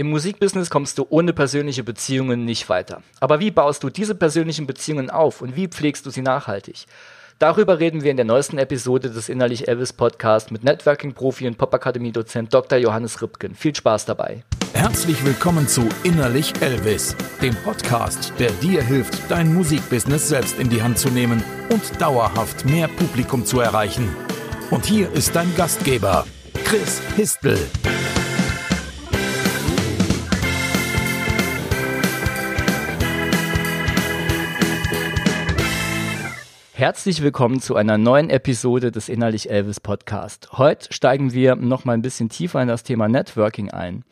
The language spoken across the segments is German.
Im Musikbusiness kommst du ohne persönliche Beziehungen nicht weiter. Aber wie baust du diese persönlichen Beziehungen auf und wie pflegst du sie nachhaltig? Darüber reden wir in der neuesten Episode des Innerlich Elvis Podcast mit Networking-Profi und Popakademie-Dozent Dr. Johannes Ripken. Viel Spaß dabei. Herzlich willkommen zu Innerlich Elvis, dem Podcast, der dir hilft, dein Musikbusiness selbst in die Hand zu nehmen und dauerhaft mehr Publikum zu erreichen. Und hier ist dein Gastgeber, Chris Histel. Herzlich willkommen zu einer neuen Episode des Innerlich Elvis Podcast. Heute steigen wir noch mal ein bisschen tiefer in das Thema Networking ein.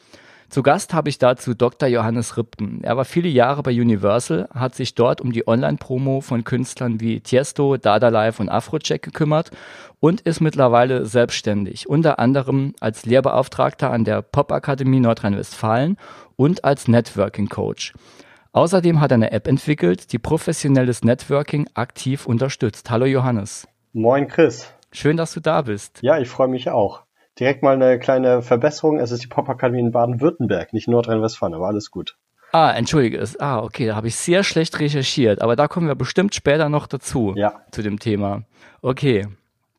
Zu Gast habe ich dazu Dr. Johannes Ripken. Er war viele Jahre bei Universal, hat sich dort um die Online-Promo von Künstlern wie Tiesto, Dada Life und Afrocheck gekümmert und ist mittlerweile selbstständig, unter anderem als Lehrbeauftragter an der Popakademie Nordrhein-Westfalen und als Networking Coach. Außerdem hat er eine App entwickelt, die professionelles Networking aktiv unterstützt. Hallo Johannes. Moin Chris. Schön, dass du da bist. Ja, ich freue mich auch. Direkt mal eine kleine Verbesserung. Es ist die Popakademie in Baden-Württemberg, nicht Nordrhein-Westfalen, aber alles gut. Ah, entschuldige es. Ah, okay, da habe ich sehr schlecht recherchiert, aber da kommen wir bestimmt später noch dazu, ja. zu dem Thema. Okay.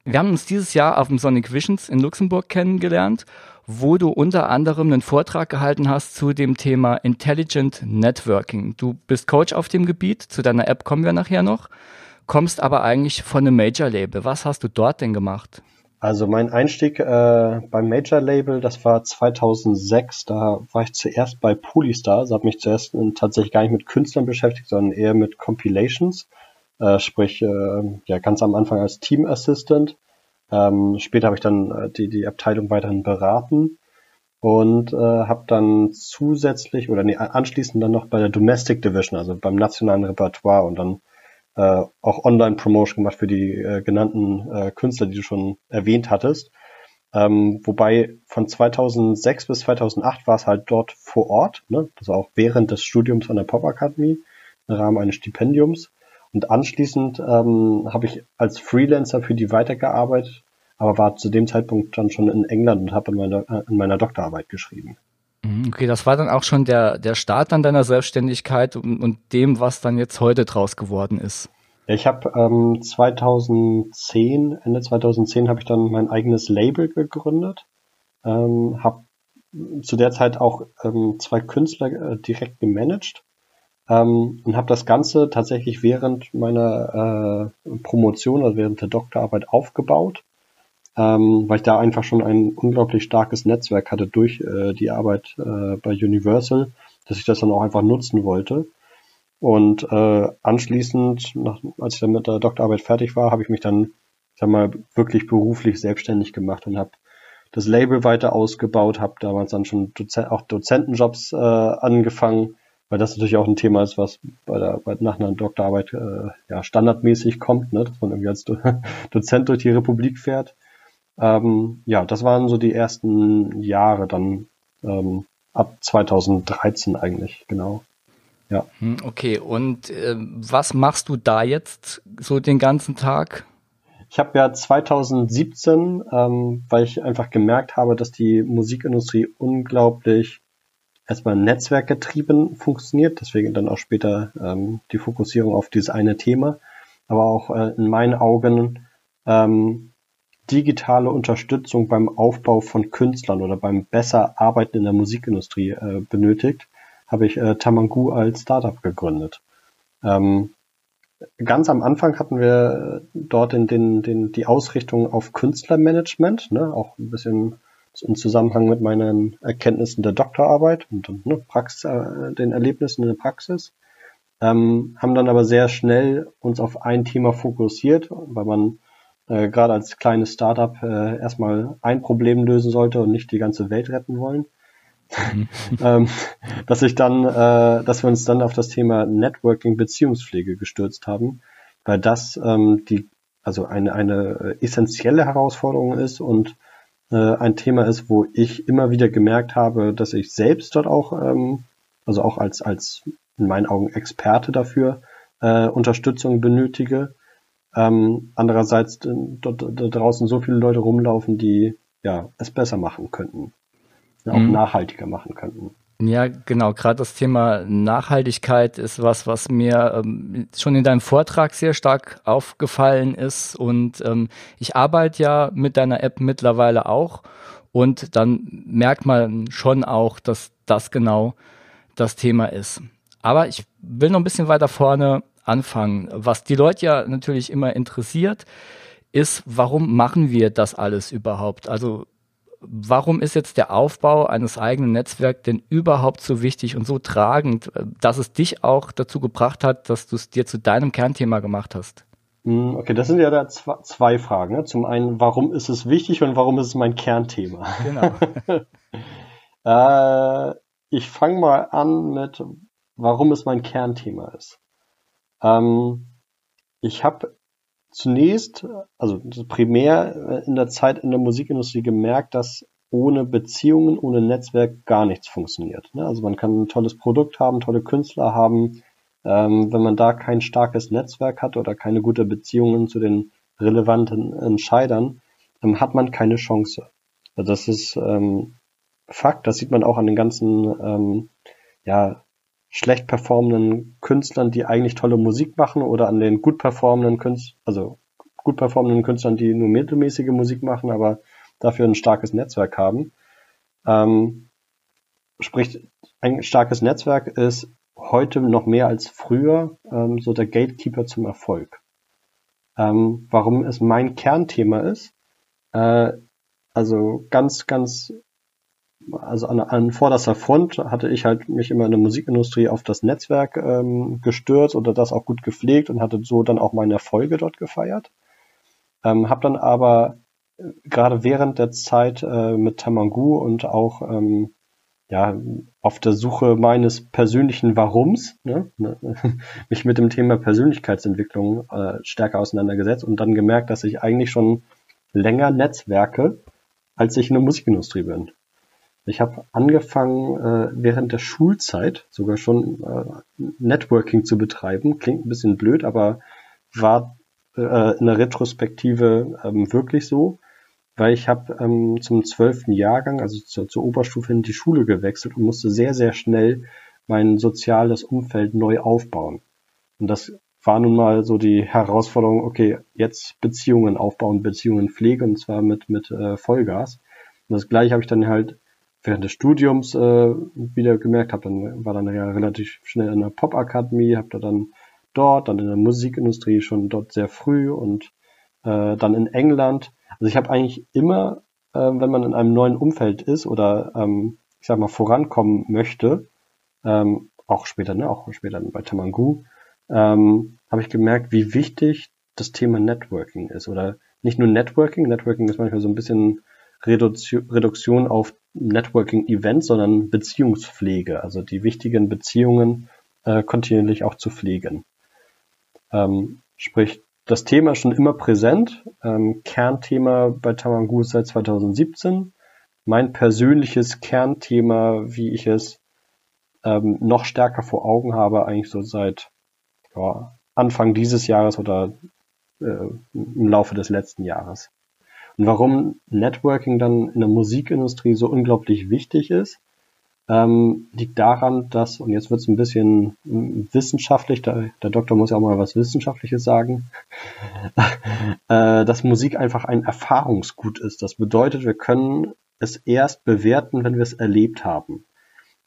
Wir haben uns dieses Jahr auf dem Sonic Visions in Luxemburg kennengelernt wo du unter anderem einen Vortrag gehalten hast zu dem Thema Intelligent Networking. Du bist Coach auf dem Gebiet, zu deiner App kommen wir nachher noch, kommst aber eigentlich von einem Major-Label. Was hast du dort denn gemacht? Also mein Einstieg äh, beim Major-Label, das war 2006, da war ich zuerst bei Polystar, also habe mich zuerst tatsächlich gar nicht mit Künstlern beschäftigt, sondern eher mit Compilations, äh, sprich äh, ja ganz am Anfang als Team Assistant ähm, später habe ich dann äh, die, die Abteilung weiterhin beraten und äh, habe dann zusätzlich oder nee, anschließend dann noch bei der Domestic Division, also beim nationalen Repertoire und dann äh, auch Online-Promotion gemacht für die äh, genannten äh, Künstler, die du schon erwähnt hattest. Ähm, wobei von 2006 bis 2008 war es halt dort vor Ort, ne? also auch während des Studiums an der Pop Akademie im Rahmen eines Stipendiums. Und anschließend ähm, habe ich als Freelancer für die weitergearbeitet, aber war zu dem Zeitpunkt dann schon in England und habe in meiner, äh, in meiner Doktorarbeit geschrieben. Mhm, okay, das war dann auch schon der, der Start an deiner Selbstständigkeit und, und dem, was dann jetzt heute draus geworden ist. Ja, ich habe ähm, 2010, Ende 2010 habe ich dann mein eigenes Label gegründet, ähm, habe zu der Zeit auch ähm, zwei Künstler äh, direkt gemanagt ähm, und habe das Ganze tatsächlich während meiner äh, Promotion, also während der Doktorarbeit aufgebaut, ähm, weil ich da einfach schon ein unglaublich starkes Netzwerk hatte durch äh, die Arbeit äh, bei Universal, dass ich das dann auch einfach nutzen wollte. Und äh, anschließend, nach, als ich dann mit der Doktorarbeit fertig war, habe ich mich dann, sag mal, wirklich beruflich selbstständig gemacht und habe das Label weiter ausgebaut, habe damals dann schon Dozen auch Dozentenjobs äh, angefangen weil das natürlich auch ein Thema ist, was bei der, bei, nach einer Doktorarbeit äh, ja, standardmäßig kommt, ne? dass man irgendwie als Do Dozent durch die Republik fährt. Ähm, ja, das waren so die ersten Jahre dann ähm, ab 2013 eigentlich, genau. Ja. Hm, okay, und äh, was machst du da jetzt so den ganzen Tag? Ich habe ja 2017, ähm, weil ich einfach gemerkt habe, dass die Musikindustrie unglaublich erstmal netzwerkgetrieben funktioniert, deswegen dann auch später ähm, die Fokussierung auf dieses eine Thema, aber auch äh, in meinen Augen ähm, digitale Unterstützung beim Aufbau von Künstlern oder beim besser Arbeiten in der Musikindustrie äh, benötigt, habe ich äh, Tamangu als Startup gegründet. Ähm, ganz am Anfang hatten wir dort in den, den, die Ausrichtung auf Künstlermanagement, ne, auch ein bisschen im Zusammenhang mit meinen Erkenntnissen der Doktorarbeit und ne, Praxis, äh, den Erlebnissen in der Praxis. Ähm, haben dann aber sehr schnell uns auf ein Thema fokussiert, weil man äh, gerade als kleines Startup äh, erstmal ein Problem lösen sollte und nicht die ganze Welt retten wollen. Mhm. ähm, dass ich dann, äh, dass wir uns dann auf das Thema Networking Beziehungspflege gestürzt haben, weil das ähm, die also eine eine essentielle Herausforderung ist und äh, ein Thema ist, wo ich immer wieder gemerkt habe, dass ich selbst dort auch, ähm, also auch als, als in meinen Augen Experte dafür, äh, Unterstützung benötige. Ähm, andererseits äh, dort, dort draußen so viele Leute rumlaufen, die ja es besser machen könnten, auch mhm. nachhaltiger machen könnten. Ja, genau. Gerade das Thema Nachhaltigkeit ist was, was mir ähm, schon in deinem Vortrag sehr stark aufgefallen ist. Und ähm, ich arbeite ja mit deiner App mittlerweile auch. Und dann merkt man schon auch, dass das genau das Thema ist. Aber ich will noch ein bisschen weiter vorne anfangen. Was die Leute ja natürlich immer interessiert, ist, warum machen wir das alles überhaupt? Also warum ist jetzt der Aufbau eines eigenen Netzwerks denn überhaupt so wichtig und so tragend, äh, dass es dich auch dazu gebracht hat, dass du es dir zu deinem Kernthema gemacht hast? Hm, okay, das sind ja da zwei Fragen. Ne? Zum einen, warum ist es wichtig und warum ist es mein Kernthema? Genau. äh, ich fange mal an mit, warum es mein Kernthema ist. Ähm, ich habe zunächst, also primär äh, in der Zeit in der Musikindustrie gemerkt, dass ohne Beziehungen, ohne Netzwerk gar nichts funktioniert. Ne? Also man kann ein tolles Produkt haben, tolle Künstler haben. Ähm, wenn man da kein starkes Netzwerk hat oder keine gute Beziehungen zu den relevanten Entscheidern, hat man keine Chance. Also das ist ähm, Fakt, das sieht man auch an den ganzen ähm, ja, schlecht performenden Künstlern, die eigentlich tolle Musik machen oder an den gut performenden Künstlern, also gut performenden Künstlern, die nur mittelmäßige Musik machen, aber dafür ein starkes Netzwerk haben. Ähm, sprich, ein starkes Netzwerk ist heute noch mehr als früher ähm, so der Gatekeeper zum Erfolg. Ähm, warum es mein Kernthema ist, äh, also ganz, ganz also an, an vorderster Front hatte ich halt mich immer in der Musikindustrie auf das Netzwerk ähm, gestürzt oder das auch gut gepflegt und hatte so dann auch meine Erfolge dort gefeiert. Ähm, hab dann aber äh, gerade während der Zeit äh, mit Tamangu und auch ähm, ja auf der Suche meines persönlichen Warums ne, ne mich mit dem Thema Persönlichkeitsentwicklung äh, stärker auseinandergesetzt und dann gemerkt, dass ich eigentlich schon länger Netzwerke, als ich in der Musikindustrie bin. Ich habe angefangen, äh, während der Schulzeit sogar schon äh, Networking zu betreiben. Klingt ein bisschen blöd, aber war äh, in der Retrospektive ähm, wirklich so, weil ich habe ähm, zum zwölften Jahrgang, also zur, zur Oberstufe in die Schule gewechselt und musste sehr, sehr schnell mein soziales Umfeld neu aufbauen. Und das war nun mal so die Herausforderung, okay, jetzt Beziehungen aufbauen, Beziehungen pflegen, und zwar mit, mit äh, Vollgas. Und das gleiche habe ich dann halt während des Studiums äh, wieder gemerkt, habe dann war dann ja relativ schnell in der Popakademie, habe da dann dort, dann in der Musikindustrie schon dort sehr früh und äh, dann in England. Also ich habe eigentlich immer, äh, wenn man in einem neuen Umfeld ist oder ähm, ich sag mal vorankommen möchte, ähm, auch später, ne, auch später bei Tamangu, ähm, habe ich gemerkt, wie wichtig das Thema Networking ist oder nicht nur Networking, Networking ist manchmal so ein bisschen Reduktion auf Networking-Events, sondern Beziehungspflege, also die wichtigen Beziehungen äh, kontinuierlich auch zu pflegen. Ähm, sprich, das Thema ist schon immer präsent. Ähm, Kernthema bei Tamangu seit 2017. Mein persönliches Kernthema, wie ich es ähm, noch stärker vor Augen habe, eigentlich so seit ja, Anfang dieses Jahres oder äh, im Laufe des letzten Jahres. Und warum Networking dann in der Musikindustrie so unglaublich wichtig ist, ähm, liegt daran, dass, und jetzt wird es ein bisschen wissenschaftlich, der, der, Doktor muss ja auch mal was Wissenschaftliches sagen, äh, dass Musik einfach ein Erfahrungsgut ist. Das bedeutet, wir können es erst bewerten, wenn wir es erlebt haben.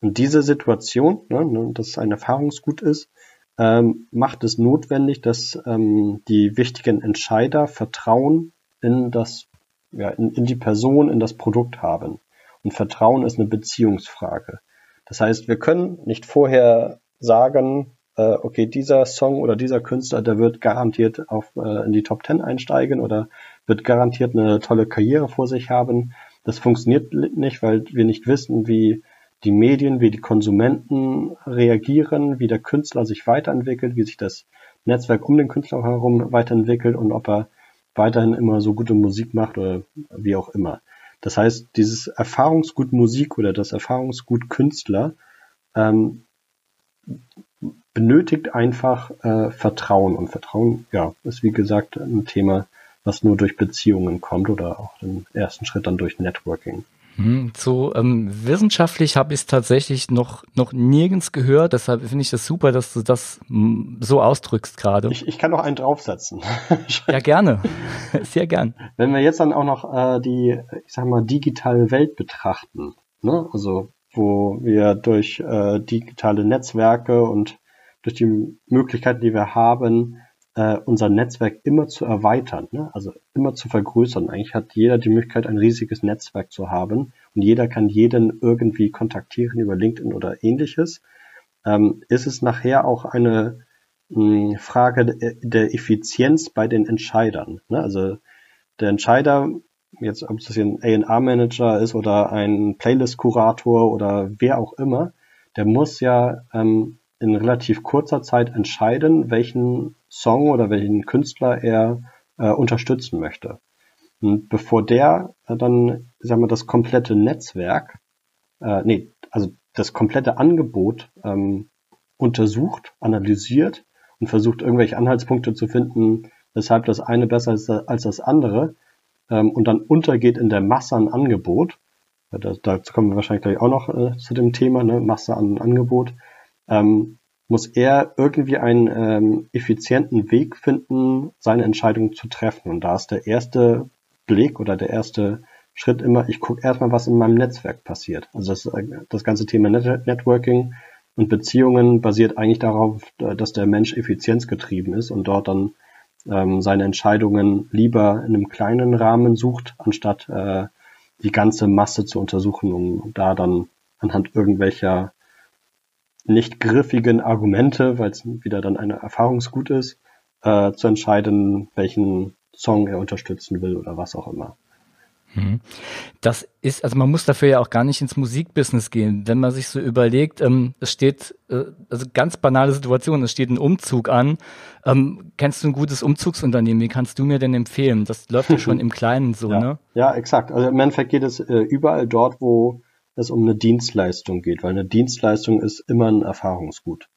Und diese Situation, ne, ne dass es ein Erfahrungsgut ist, ähm, macht es notwendig, dass ähm, die wichtigen Entscheider Vertrauen in das ja, in, in die Person, in das Produkt haben. Und Vertrauen ist eine Beziehungsfrage. Das heißt, wir können nicht vorher sagen, äh, okay, dieser Song oder dieser Künstler, der wird garantiert auf, äh, in die Top Ten einsteigen oder wird garantiert eine tolle Karriere vor sich haben. Das funktioniert nicht, weil wir nicht wissen, wie die Medien, wie die Konsumenten reagieren, wie der Künstler sich weiterentwickelt, wie sich das Netzwerk um den Künstler herum weiterentwickelt und ob er weiterhin immer so gute Musik macht oder wie auch immer. Das heißt, dieses Erfahrungsgut Musik oder das Erfahrungsgut Künstler ähm, benötigt einfach äh, Vertrauen. Und Vertrauen, ja, ist wie gesagt ein Thema, was nur durch Beziehungen kommt oder auch im ersten Schritt dann durch Networking. Hm, so ähm, wissenschaftlich habe ich es tatsächlich noch, noch nirgends gehört, deshalb finde ich das super, dass du das hm, so ausdrückst gerade. Ich, ich kann noch einen draufsetzen. ja, gerne. Sehr gern. Wenn wir jetzt dann auch noch äh, die, ich sag mal, digitale Welt betrachten, ne? also wo wir durch äh, digitale Netzwerke und durch die Möglichkeiten, die wir haben, äh, unser Netzwerk immer zu erweitern, ne? also immer zu vergrößern. Eigentlich hat jeder die Möglichkeit, ein riesiges Netzwerk zu haben und jeder kann jeden irgendwie kontaktieren über LinkedIn oder ähnliches. Ähm, ist es nachher auch eine mh, hm, Frage der Effizienz bei den Entscheidern? Ne? Also der Entscheider, jetzt ob es ein A&R-Manager ist oder ein Playlist-Kurator oder wer auch immer, der muss ja ähm, in relativ kurzer Zeit entscheiden, welchen Song oder welchen Künstler er äh, unterstützen möchte. Und bevor der äh, dann, sagen wir, das komplette Netzwerk, äh, nee, also das komplette Angebot ähm, untersucht, analysiert und versucht irgendwelche Anhaltspunkte zu finden, weshalb das eine besser ist als das andere ähm, und dann untergeht in der Masse an Angebot. Da, dazu kommen wir wahrscheinlich gleich auch noch äh, zu dem Thema, ne, Masse an Angebot ähm, muss er irgendwie einen ähm, effizienten Weg finden, seine Entscheidung zu treffen. Und da ist der erste Blick oder der erste Schritt immer, ich gucke erstmal, was in meinem Netzwerk passiert. Also das, äh, das ganze Thema Net Networking und Beziehungen basiert eigentlich darauf, dass der Mensch effizienzgetrieben ist und dort dann ähm, seine Entscheidungen lieber in einem kleinen Rahmen sucht, anstatt äh, die ganze Masse zu untersuchen, um da dann anhand irgendwelcher nicht griffigen Argumente, weil es wieder dann eine Erfahrungsgut ist, äh, zu entscheiden, welchen Song er unterstützen will oder was auch immer. Mhm. Das ist, also man muss dafür ja auch gar nicht ins Musikbusiness gehen. Wenn man sich so überlegt, ähm, es steht, äh, also ganz banale Situation, es steht ein Umzug an. Ähm, kennst du ein gutes Umzugsunternehmen? Wie kannst du mir denn empfehlen? Das läuft ja schon im Kleinen so, ja. ne? Ja, exakt. Also im Endeffekt geht es äh, überall dort, wo es um eine Dienstleistung geht, weil eine Dienstleistung ist immer ein Erfahrungsgut.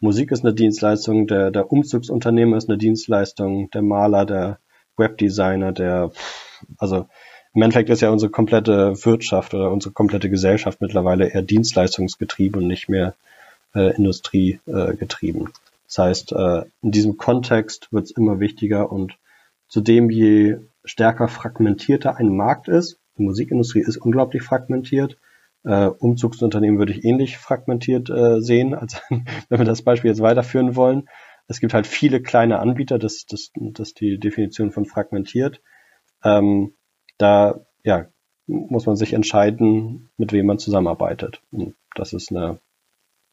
Musik ist eine Dienstleistung, der, der Umzugsunternehmer ist eine Dienstleistung, der Maler, der Webdesigner, der, also im Endeffekt ist ja unsere komplette Wirtschaft oder unsere komplette Gesellschaft mittlerweile eher dienstleistungsgetrieben und nicht mehr äh, industriegetrieben. Das heißt, äh, in diesem Kontext wird es immer wichtiger und zudem je stärker fragmentierter ein Markt ist, die Musikindustrie ist unglaublich fragmentiert, äh, Umzugsunternehmen würde ich ähnlich fragmentiert äh, sehen, als wenn wir das Beispiel jetzt weiterführen wollen. Es gibt halt viele kleine Anbieter, das, das, das ist die Definition von fragmentiert. Ähm, da ja, muss man sich entscheiden, mit wem man zusammenarbeitet. Und das ist eine,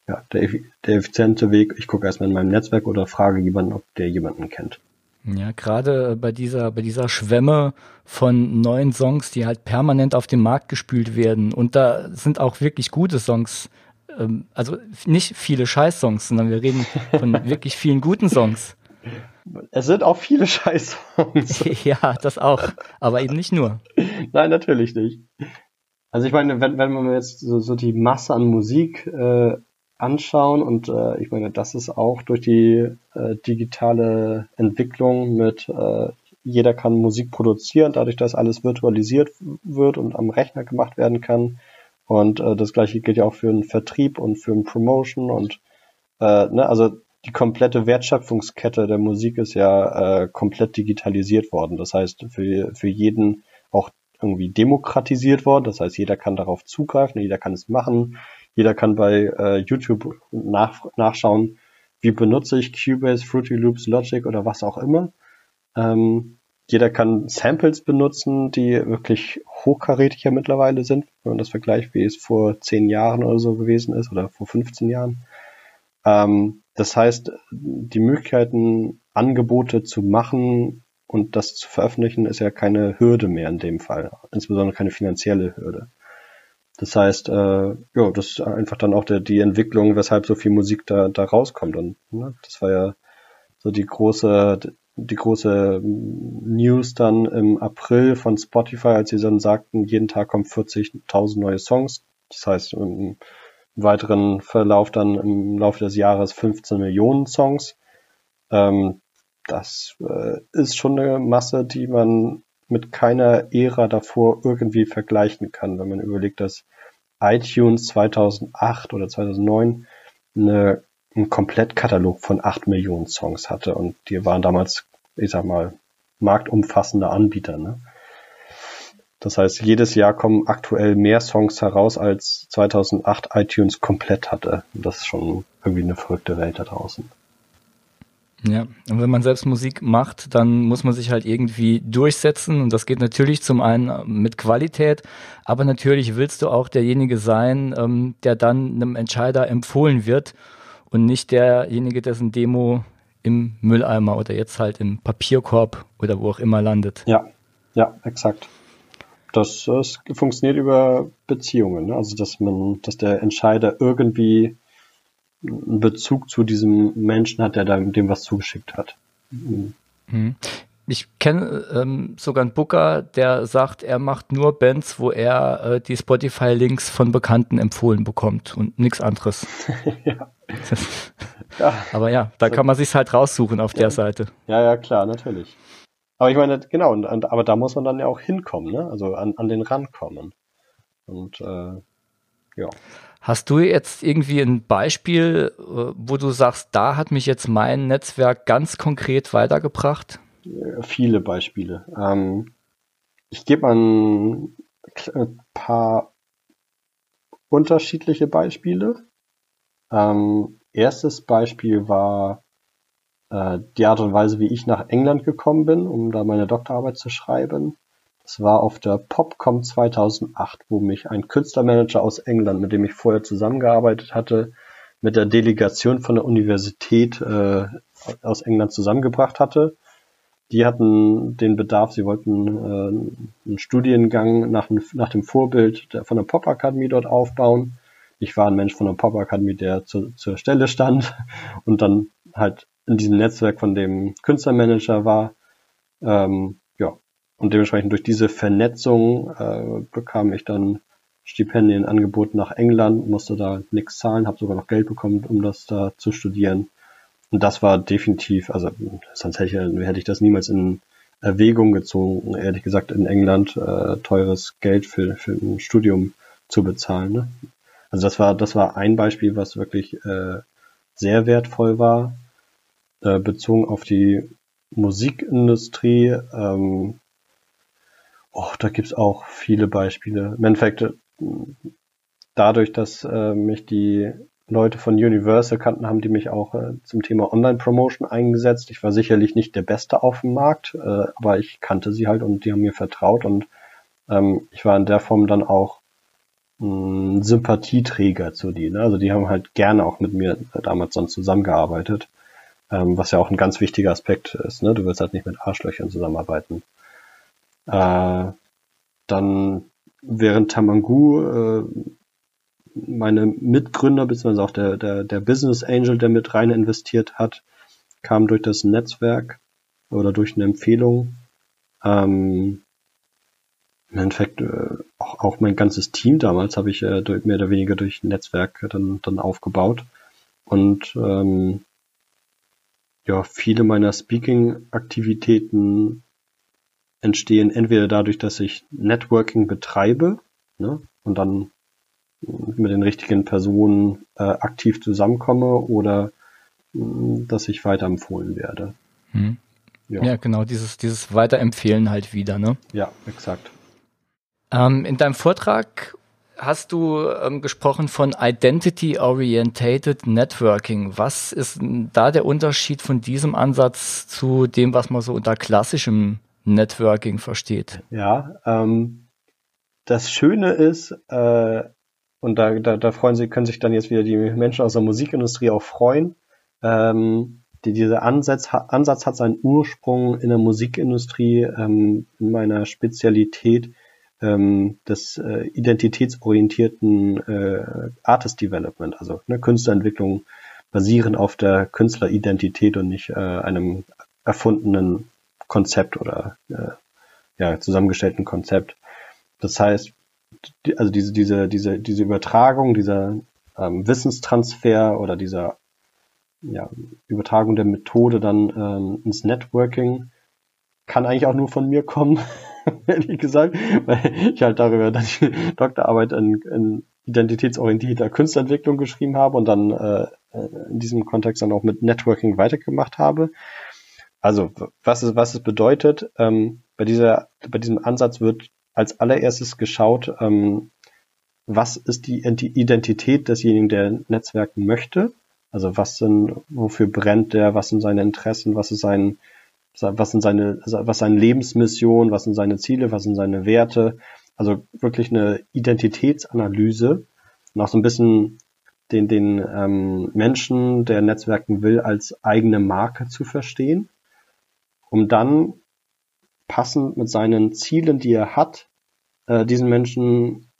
ja, der, der effiziente Weg. Ich gucke erstmal in meinem Netzwerk oder frage jemanden, ob der jemanden kennt. Ja, gerade bei dieser, bei dieser Schwemme von neuen Songs, die halt permanent auf den Markt gespült werden. Und da sind auch wirklich gute Songs. Ähm, also nicht viele Scheiß-Songs, sondern wir reden von wirklich vielen guten Songs. Es sind auch viele Scheiß-Songs. ja, das auch. Aber eben nicht nur. Nein, natürlich nicht. Also ich meine, wenn, wenn man jetzt so, so die Masse an Musik äh, anschauen. Und äh, ich meine, das ist auch durch die äh, digitale Entwicklung mit äh, jeder kann Musik produzieren, dadurch, dass alles virtualisiert wird und am Rechner gemacht werden kann. Und äh, das gleiche gilt ja auch für den Vertrieb und für den Promotion und äh, ne, also die komplette Wertschöpfungskette der Musik ist ja äh, komplett digitalisiert worden. Das heißt, für, für jeden auch irgendwie demokratisiert worden. Das heißt, jeder kann darauf zugreifen, jeder kann es machen. Jeder kann bei äh, YouTube nach, nachschauen, wie benutze ich Cubase, Fruity Loops, Logic oder was auch immer. Ähm, jeder kann Samples benutzen, die wirklich hochkarätig ja mittlerweile sind, wenn man das vergleicht, wie es vor zehn Jahren oder so gewesen ist oder vor 15 Jahren. Ähm, das heißt, die Möglichkeiten, Angebote zu machen und das zu veröffentlichen, ist ja keine Hürde mehr in dem Fall, insbesondere keine finanzielle Hürde. Das heißt, äh, ja, das ist einfach dann auch der, die Entwicklung, weshalb so viel Musik da, da rauskommt. Und ne, das war ja so die große, die große News dann im April von Spotify, als sie dann sagten, jeden Tag kommen 40.000 neue Songs. Das heißt, im weiteren Verlauf dann im Laufe des Jahres 15 Millionen Songs. Ähm, das äh, ist schon eine Masse, die man mit keiner Ära davor irgendwie vergleichen kann, wenn man überlegt, dass iTunes 2008 oder 2009 eine, einen Komplettkatalog von 8 Millionen Songs hatte und die waren damals, ich sag mal, marktumfassende Anbieter. Ne? Das heißt, jedes Jahr kommen aktuell mehr Songs heraus, als 2008 iTunes komplett hatte. Das ist schon irgendwie eine verrückte Welt da draußen. Ja, und wenn man selbst Musik macht, dann muss man sich halt irgendwie durchsetzen und das geht natürlich zum einen mit Qualität, aber natürlich willst du auch derjenige sein, ähm, der dann einem Entscheider empfohlen wird und nicht derjenige, dessen Demo im Mülleimer oder jetzt halt im Papierkorb oder wo auch immer landet. Ja, ja, exakt. Das, das funktioniert über Beziehungen, ne? also dass man, dass der Entscheider irgendwie einen Bezug zu diesem Menschen hat, der da dem was zugeschickt hat. Mhm. Ich kenne ähm, sogar einen Booker, der sagt, er macht nur Bands, wo er äh, die Spotify-Links von Bekannten empfohlen bekommt und nichts anderes. ja. ja. Aber ja, da kann man sich halt raussuchen auf ja. der Seite. Ja, ja, klar, natürlich. Aber ich meine, genau, und, und, aber da muss man dann ja auch hinkommen, ne? Also an, an den rankommen. Und äh, ja. Hast du jetzt irgendwie ein Beispiel, äh, wo du sagst, da hat mich jetzt mein Netzwerk ganz konkret weitergebracht? Viele Beispiele. Ähm, ich gebe ein, ein paar unterschiedliche Beispiele. Ähm, erstes Beispiel war äh, die Art und Weise, wie ich nach England gekommen bin, um da meine Doktorarbeit zu schreiben. Es war auf der Popcom 2008, wo mich ein Künstlermanager aus England, mit dem ich vorher zusammengearbeitet hatte, mit der Delegation von der Universität äh, aus England zusammengebracht hatte. Die hatten den Bedarf, sie wollten äh, einen Studiengang nach, nach dem Vorbild der, von der Popakademie dort aufbauen. Ich war ein Mensch von der Popakademie, der zu, zur Stelle stand und dann halt in diesem Netzwerk von dem Künstlermanager war. Ähm, und dementsprechend durch diese Vernetzung äh, bekam ich dann Stipendienangebot nach England, musste da nichts zahlen, habe sogar noch Geld bekommen, um das da zu studieren. Und das war definitiv, also sonst hätte ich, hätte ich das niemals in Erwägung gezogen, ehrlich gesagt, in England äh, teures Geld für, für ein Studium zu bezahlen. Ne? Also das war, das war ein Beispiel, was wirklich äh, sehr wertvoll war, äh, bezogen auf die Musikindustrie. Ähm, Oh, da gibt's auch viele Beispiele. Im Endeffekt, äh, dadurch, dass äh, mich die Leute von Universal kannten, haben die mich auch äh, zum Thema Online-Promotion eingesetzt. Ich war sicherlich nicht der Beste auf dem Markt, äh, aber ich kannte sie halt und die haben mir vertraut und ähm, ich war in der Form dann auch ein Sympathieträger zu denen. Also die haben halt gerne auch mit mir damals dann zusammengearbeitet, ähm, was ja auch ein ganz wichtiger Aspekt ist. Ne? Du willst halt nicht mit Arschlöchern zusammenarbeiten. Äh, dann während Tamangu äh, meine Mitgründer, beziehungsweise auch der, der, der Business Angel, der mit rein investiert hat, kam durch das Netzwerk oder durch eine Empfehlung. Ähm, Im Endeffekt äh, auch, auch mein ganzes Team damals habe ich äh, durch, mehr oder weniger durch Netzwerk dann, dann aufgebaut. Und ähm, ja, viele meiner Speaking-Aktivitäten entstehen entweder dadurch, dass ich Networking betreibe ne, und dann mit den richtigen Personen äh, aktiv zusammenkomme oder mh, mm, dass ich weiterempfohlen werde. Hm. Ja. ja. genau, dieses, dieses Weiterempfehlen halt wieder, ne? Ja, exakt. Ähm, in deinem Vortrag hast du ähm, gesprochen von Identity-Orientated Networking. Was ist da der Unterschied von diesem Ansatz zu dem, was man so unter klassischem Networking versteht. Ja, ähm, das Schöne ist, äh, und da, da, da freuen sich, können sich dann jetzt wieder die Menschen aus der Musikindustrie auch freuen, ähm, die, dieser Ansatz, Ansatz hat seinen Ursprung in der Musikindustrie, ähm, in meiner Spezialität ähm, des äh, identitätsorientierten äh, Artist Development, also ne, Künstlerentwicklung basierend auf der Künstleridentität und nicht äh, einem erfundenen Konzept oder äh, ja, zusammengestellten Konzept. Das heißt, die, also diese, diese, diese, diese Übertragung, dieser ähm, Wissenstransfer oder dieser ja, Übertragung der Methode dann ähm, ins Networking kann eigentlich auch nur von mir kommen. ehrlich gesagt, weil ich halt darüber dann die Doktorarbeit in, in identitätsorientierter Künstlerentwicklung geschrieben habe und dann äh, in diesem Kontext dann auch mit Networking weitergemacht habe. Also was es, was es bedeutet, ähm, bei dieser, bei diesem Ansatz wird als allererstes geschaut, ähm, was ist die Identität desjenigen, der Netzwerken möchte. Also was sind, wofür brennt der, was sind seine Interessen, was ist sein, was sind seine, was seine Lebensmission, was sind seine Ziele, was sind seine Werte. Also wirklich eine Identitätsanalyse und auch so ein bisschen den, den ähm, Menschen, der Netzwerken will, als eigene Marke zu verstehen, um dann passend mit seinen Zielen, die er hat, äh, diesen Menschen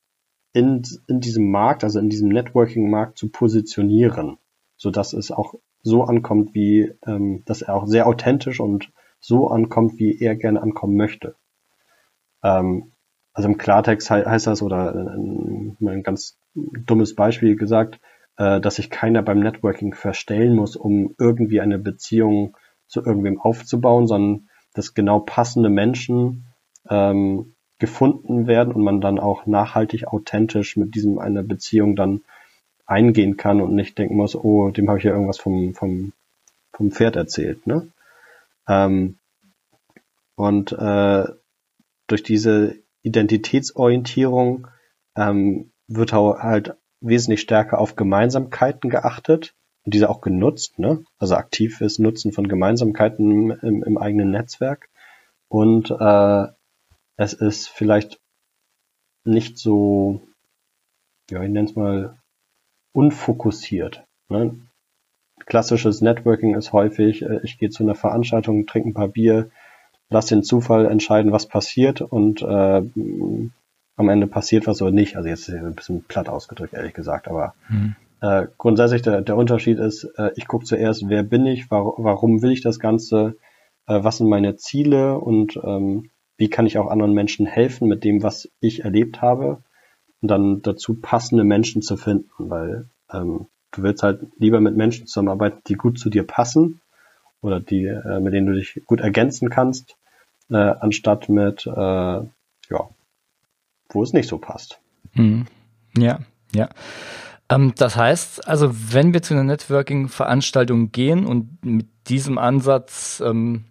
in, in diesem Markt, also in diesem Networking-Markt zu positionieren, so dass es auch so ankommt, wie, ähm, dass er auch sehr authentisch und so ankommt, wie er gerne ankommen möchte. Ähm, also im Klartext he heißt das, oder ein, ein ganz dummes Beispiel gesagt, äh, dass sich keiner beim Networking verstellen muss, um irgendwie eine Beziehung zu irgendwem aufzubauen, sondern dass genau passende Menschen ähm, gefunden werden und man dann auch nachhaltig authentisch mit diesem einer Beziehung dann eingehen kann und nicht denken muss, oh, dem habe ich ja irgendwas vom, vom, vom Pferd erzählt. Ne? Ähm, und äh, durch diese Identitätsorientierung ähm, wird halt wesentlich stärker auf Gemeinsamkeiten geachtet diese auch genutzt, ne? also aktives Nutzen von Gemeinsamkeiten im, im eigenen Netzwerk. Und äh, es ist vielleicht nicht so, ja, ich nenne es mal, unfokussiert. Ne? Klassisches Networking ist häufig, äh, ich gehe zu einer Veranstaltung, trinke ein paar Bier, lass den Zufall entscheiden, was passiert und äh, am Ende passiert was oder nicht. Also jetzt ist es ein bisschen platt ausgedrückt, ehrlich gesagt, aber mhm. Äh, grundsätzlich der, der Unterschied ist, äh, ich gucke zuerst, wer bin ich, war, warum will ich das Ganze, äh, was sind meine Ziele und ähm, wie kann ich auch anderen Menschen helfen mit dem, was ich erlebt habe und dann dazu passende Menschen zu finden, weil ähm, du willst halt lieber mit Menschen zusammenarbeiten, die gut zu dir passen oder die, äh, mit denen du dich gut ergänzen kannst, äh, anstatt mit, äh, ja, wo es nicht so passt. Hm. Ja, ja. Ähm, das heißt, also wenn wir zu einer Networking-Veranstaltung gehen und mit diesem Ansatz ähm,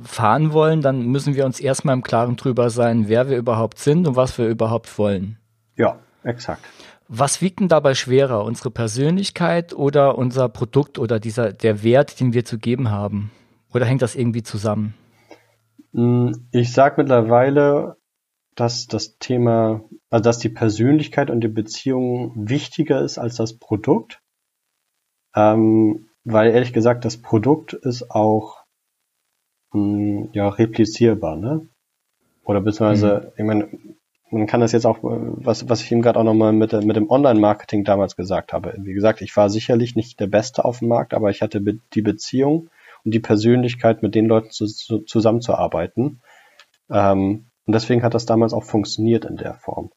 fahren wollen, dann müssen wir uns erstmal im Klaren drüber sein, wer wir überhaupt sind und was wir überhaupt wollen. Ja, exakt. Was wiegt denn dabei schwerer, unsere Persönlichkeit oder unser Produkt oder dieser, der Wert, den wir zu geben haben? Oder hängt das irgendwie zusammen? Hm, ich sage mittlerweile, dass das Thema, also dass die Persönlichkeit und die Beziehung wichtiger ist als das Produkt. Ähm, weil ehrlich gesagt, das Produkt ist auch mh, hm, ja, replizierbar, ne? Oder beziehungsweise, mhm. ich meine, man kann das jetzt auch, was, was ich ihm gerade auch nochmal mit, mit dem Online-Marketing damals gesagt habe. Wie gesagt, ich war sicherlich nicht der Beste auf dem Markt, aber ich hatte die Beziehung und die Persönlichkeit, mit den Leuten zu, zu, zusammenzuarbeiten. Ähm, und deswegen hat das damals auch funktioniert in der Form.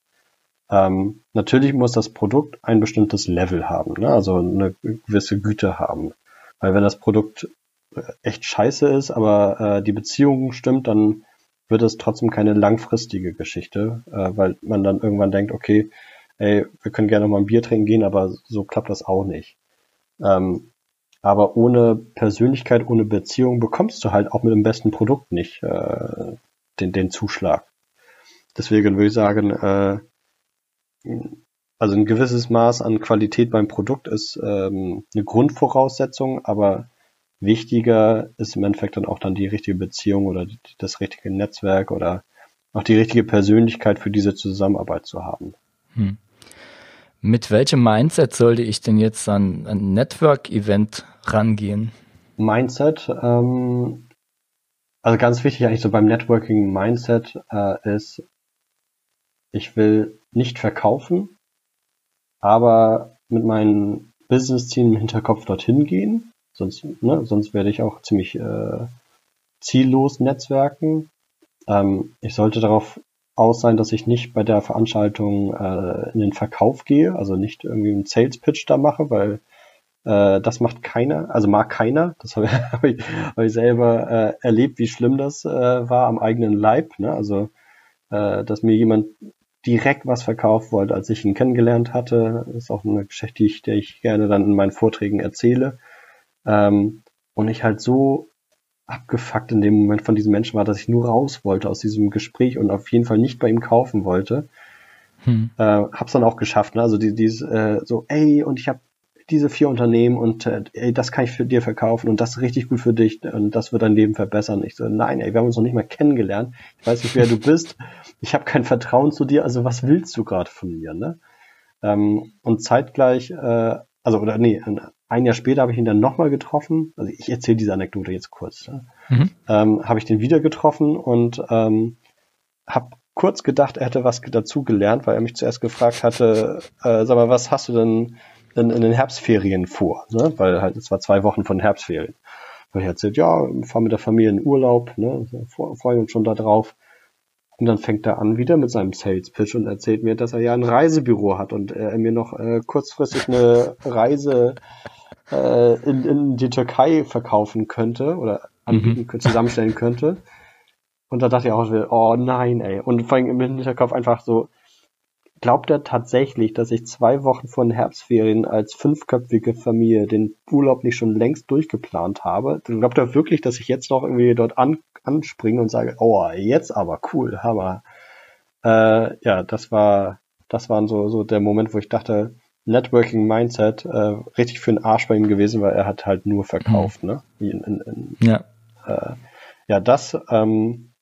Ähm, natürlich muss das Produkt ein bestimmtes Level haben, ne? also eine gewisse Güte haben. Weil wenn das Produkt echt scheiße ist, aber äh, die Beziehung stimmt, dann wird es trotzdem keine langfristige Geschichte, äh, weil man dann irgendwann denkt, okay, ey, wir können gerne mal ein Bier trinken gehen, aber so klappt das auch nicht. Ähm, aber ohne Persönlichkeit, ohne Beziehung bekommst du halt auch mit dem besten Produkt nicht äh, den, den Zuschlag. Deswegen würde ich sagen, äh, also ein gewisses Maß an Qualität beim Produkt ist ähm, eine Grundvoraussetzung, aber wichtiger ist im Endeffekt dann auch dann die richtige Beziehung oder das richtige Netzwerk oder auch die richtige Persönlichkeit für diese Zusammenarbeit zu haben. Hm. Mit welchem Mindset sollte ich denn jetzt an ein Network-Event rangehen? Mindset, ähm, also ganz wichtig eigentlich so beim Networking Mindset äh, ist, ich will nicht verkaufen, aber mit meinen Business-Zielen im Hinterkopf dorthin gehen Sonst, ne, sonst werde ich auch ziemlich äh, ziellos netzwerken. Ähm, ich sollte darauf aus sein, dass ich nicht bei der Veranstaltung äh, in den Verkauf gehe, also nicht irgendwie einen Sales Pitch da mache, weil äh, das macht keiner, also mag keiner. Das habe hab ich, hab ich selber äh, erlebt, wie schlimm das äh, war am eigenen Leib. Ne? Also äh, dass mir jemand direkt was verkauft wollte, als ich ihn kennengelernt hatte. Das ist auch eine Geschichte, die ich, die ich gerne dann in meinen Vorträgen erzähle. Ähm, und ich halt so abgefuckt in dem Moment von diesem Menschen war, dass ich nur raus wollte aus diesem Gespräch und auf jeden Fall nicht bei ihm kaufen wollte. Hm. Äh, hab's dann auch geschafft, ne? Also die, dieses äh, so, ey, und ich habe diese vier Unternehmen und äh, ey, das kann ich für dir verkaufen und das ist richtig gut für dich und das wird dein Leben verbessern. Ich so, nein, ey, wir haben uns noch nicht mal kennengelernt. Ich weiß nicht, wer du bist. Ich habe kein Vertrauen zu dir. Also was willst du gerade von mir? Ne? Ähm, und zeitgleich, äh, also oder nee, ein Jahr später habe ich ihn dann nochmal getroffen. Also ich erzähle diese Anekdote jetzt kurz. Ne? Mhm. Ähm, habe ich den wieder getroffen und ähm, habe kurz gedacht, er hätte was dazu gelernt, weil er mich zuerst gefragt hatte, äh, sag mal, was hast du denn in, in den Herbstferien vor, ne? weil halt es war zwei Wochen von Herbstferien. Weil ich erzählt, ja, fahren mit der Familie in Urlaub, ne? freuen uns schon da drauf. Und dann fängt er an wieder mit seinem Sales Pitch und erzählt mir, dass er ja ein Reisebüro hat und er mir noch äh, kurzfristig eine Reise äh, in, in die Türkei verkaufen könnte oder anbieten, mhm. zusammenstellen könnte. Und da dachte ich auch, oh nein, ey. Und vor allem im Hinterkopf einfach so, Glaubt er tatsächlich, dass ich zwei Wochen vor den Herbstferien als fünfköpfige Familie den Urlaub nicht schon längst durchgeplant habe? Glaubt er wirklich, dass ich jetzt noch irgendwie dort an, anspringe und sage, oh, jetzt aber cool, Hammer. Äh, ja, das war, das war so, so der Moment, wo ich dachte, Networking Mindset äh, richtig für den Arsch bei ihm gewesen, weil er hat halt nur verkauft, mhm. ne? In, in, in, ja. Äh, ja, das, ähm,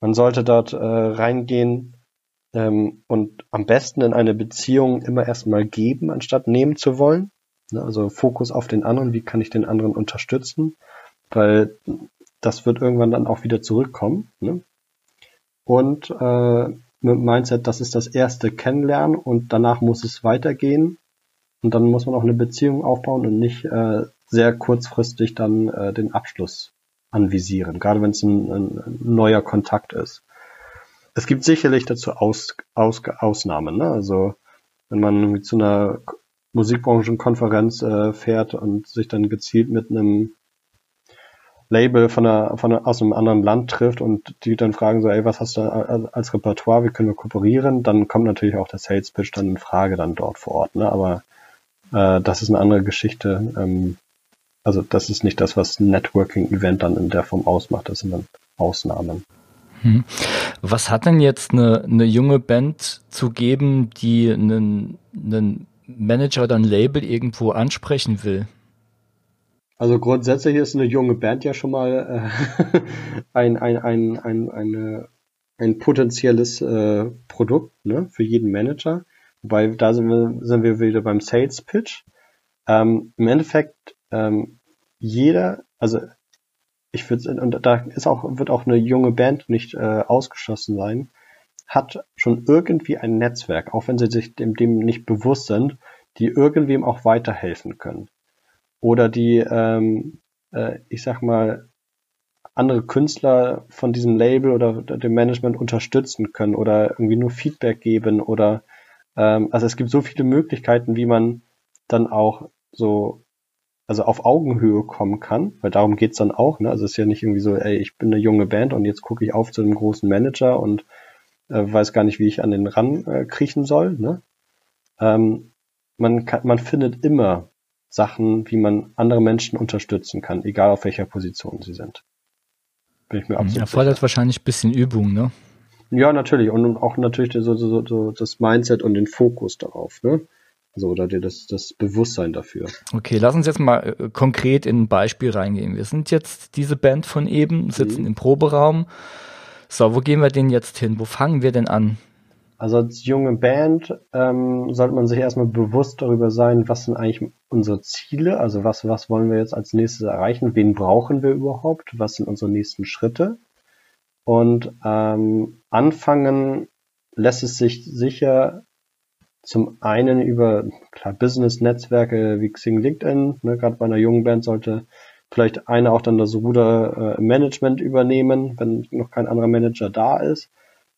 man sollte dort äh, reingehen ähm, und am besten in eine Beziehung immer erstmal geben, anstatt nehmen zu wollen. Ne, also Fokus auf den anderen, wie kann ich den anderen unterstützen, weil das wird irgendwann dann auch wieder zurückkommen. Ne? Und äh, mit Mindset, das ist das erste Kennenlernen und danach muss es weitergehen. Und dann muss man auch eine Beziehung aufbauen und nicht äh, sehr kurzfristig dann äh, den Abschluss anvisieren, gerade wenn es ein, ein neuer Kontakt ist. Es gibt sicherlich dazu Aus, Aus, Ausnahmen. Ne? Also wenn man zu einer Musikbranchenkonferenz äh, fährt und sich dann gezielt mit einem Label von einer, von einer, aus einem anderen Land trifft und die dann fragen so, ey, was hast du als Repertoire, wie können wir kooperieren, dann kommt natürlich auch der Sales Pitch dann in Frage dann dort vor Ort. Ne? Aber äh, das ist eine andere Geschichte. Ähm, also das ist nicht das, was ein Networking-Event dann in der Form ausmacht, das sind dann Ausnahmen. Hm. Was hat denn jetzt eine, eine junge Band zu geben, die einen, einen Manager oder ein Label irgendwo ansprechen will? Also grundsätzlich ist eine junge Band ja schon mal äh, ein, ein, ein, ein, eine, ein potenzielles äh, Produkt ne, für jeden Manager. Wobei da sind wir, sind wir wieder beim Sales Pitch. Ähm, Im Endeffekt, ähm, jeder, also ich würde, und da ist auch, wird auch eine junge Band nicht äh, ausgeschlossen sein, hat schon irgendwie ein Netzwerk, auch wenn sie sich dem, dem nicht bewusst sind, die irgendwem auch weiterhelfen können. Oder die, ähm, äh, ich sag mal, andere Künstler von diesem Label oder dem Management unterstützen können oder irgendwie nur Feedback geben oder ähm, also es gibt so viele Möglichkeiten, wie man dann auch so also auf Augenhöhe kommen kann, weil darum geht's dann auch. Ne? Also es ist ja nicht irgendwie so, ey, ich bin eine junge Band und jetzt gucke ich auf zu einem großen Manager und äh, weiß gar nicht, wie ich an den ran äh, kriechen soll. Ne? Ähm, man, kann, man findet immer Sachen, wie man andere Menschen unterstützen kann, egal auf welcher Position sie sind. Bin ich mir absolut Erfordert sicher. wahrscheinlich ein bisschen Übung, ne? Ja, natürlich. Und auch natürlich so, so, so das Mindset und den Fokus darauf, ne? Also oder dir das, das Bewusstsein dafür. Okay, lass uns jetzt mal äh, konkret in ein Beispiel reingehen. Wir sind jetzt diese Band von eben, sitzen mhm. im Proberaum. So, wo gehen wir denn jetzt hin? Wo fangen wir denn an? Also als junge Band ähm, sollte man sich erstmal bewusst darüber sein, was sind eigentlich unsere Ziele, also was, was wollen wir jetzt als nächstes erreichen, wen brauchen wir überhaupt, was sind unsere nächsten Schritte. Und ähm, anfangen lässt es sich sicher zum einen über klar Business-Netzwerke wie Xing LinkedIn, ne, gerade bei einer jungen Band sollte vielleicht einer auch dann das Ruder äh, Management übernehmen, wenn noch kein anderer Manager da ist.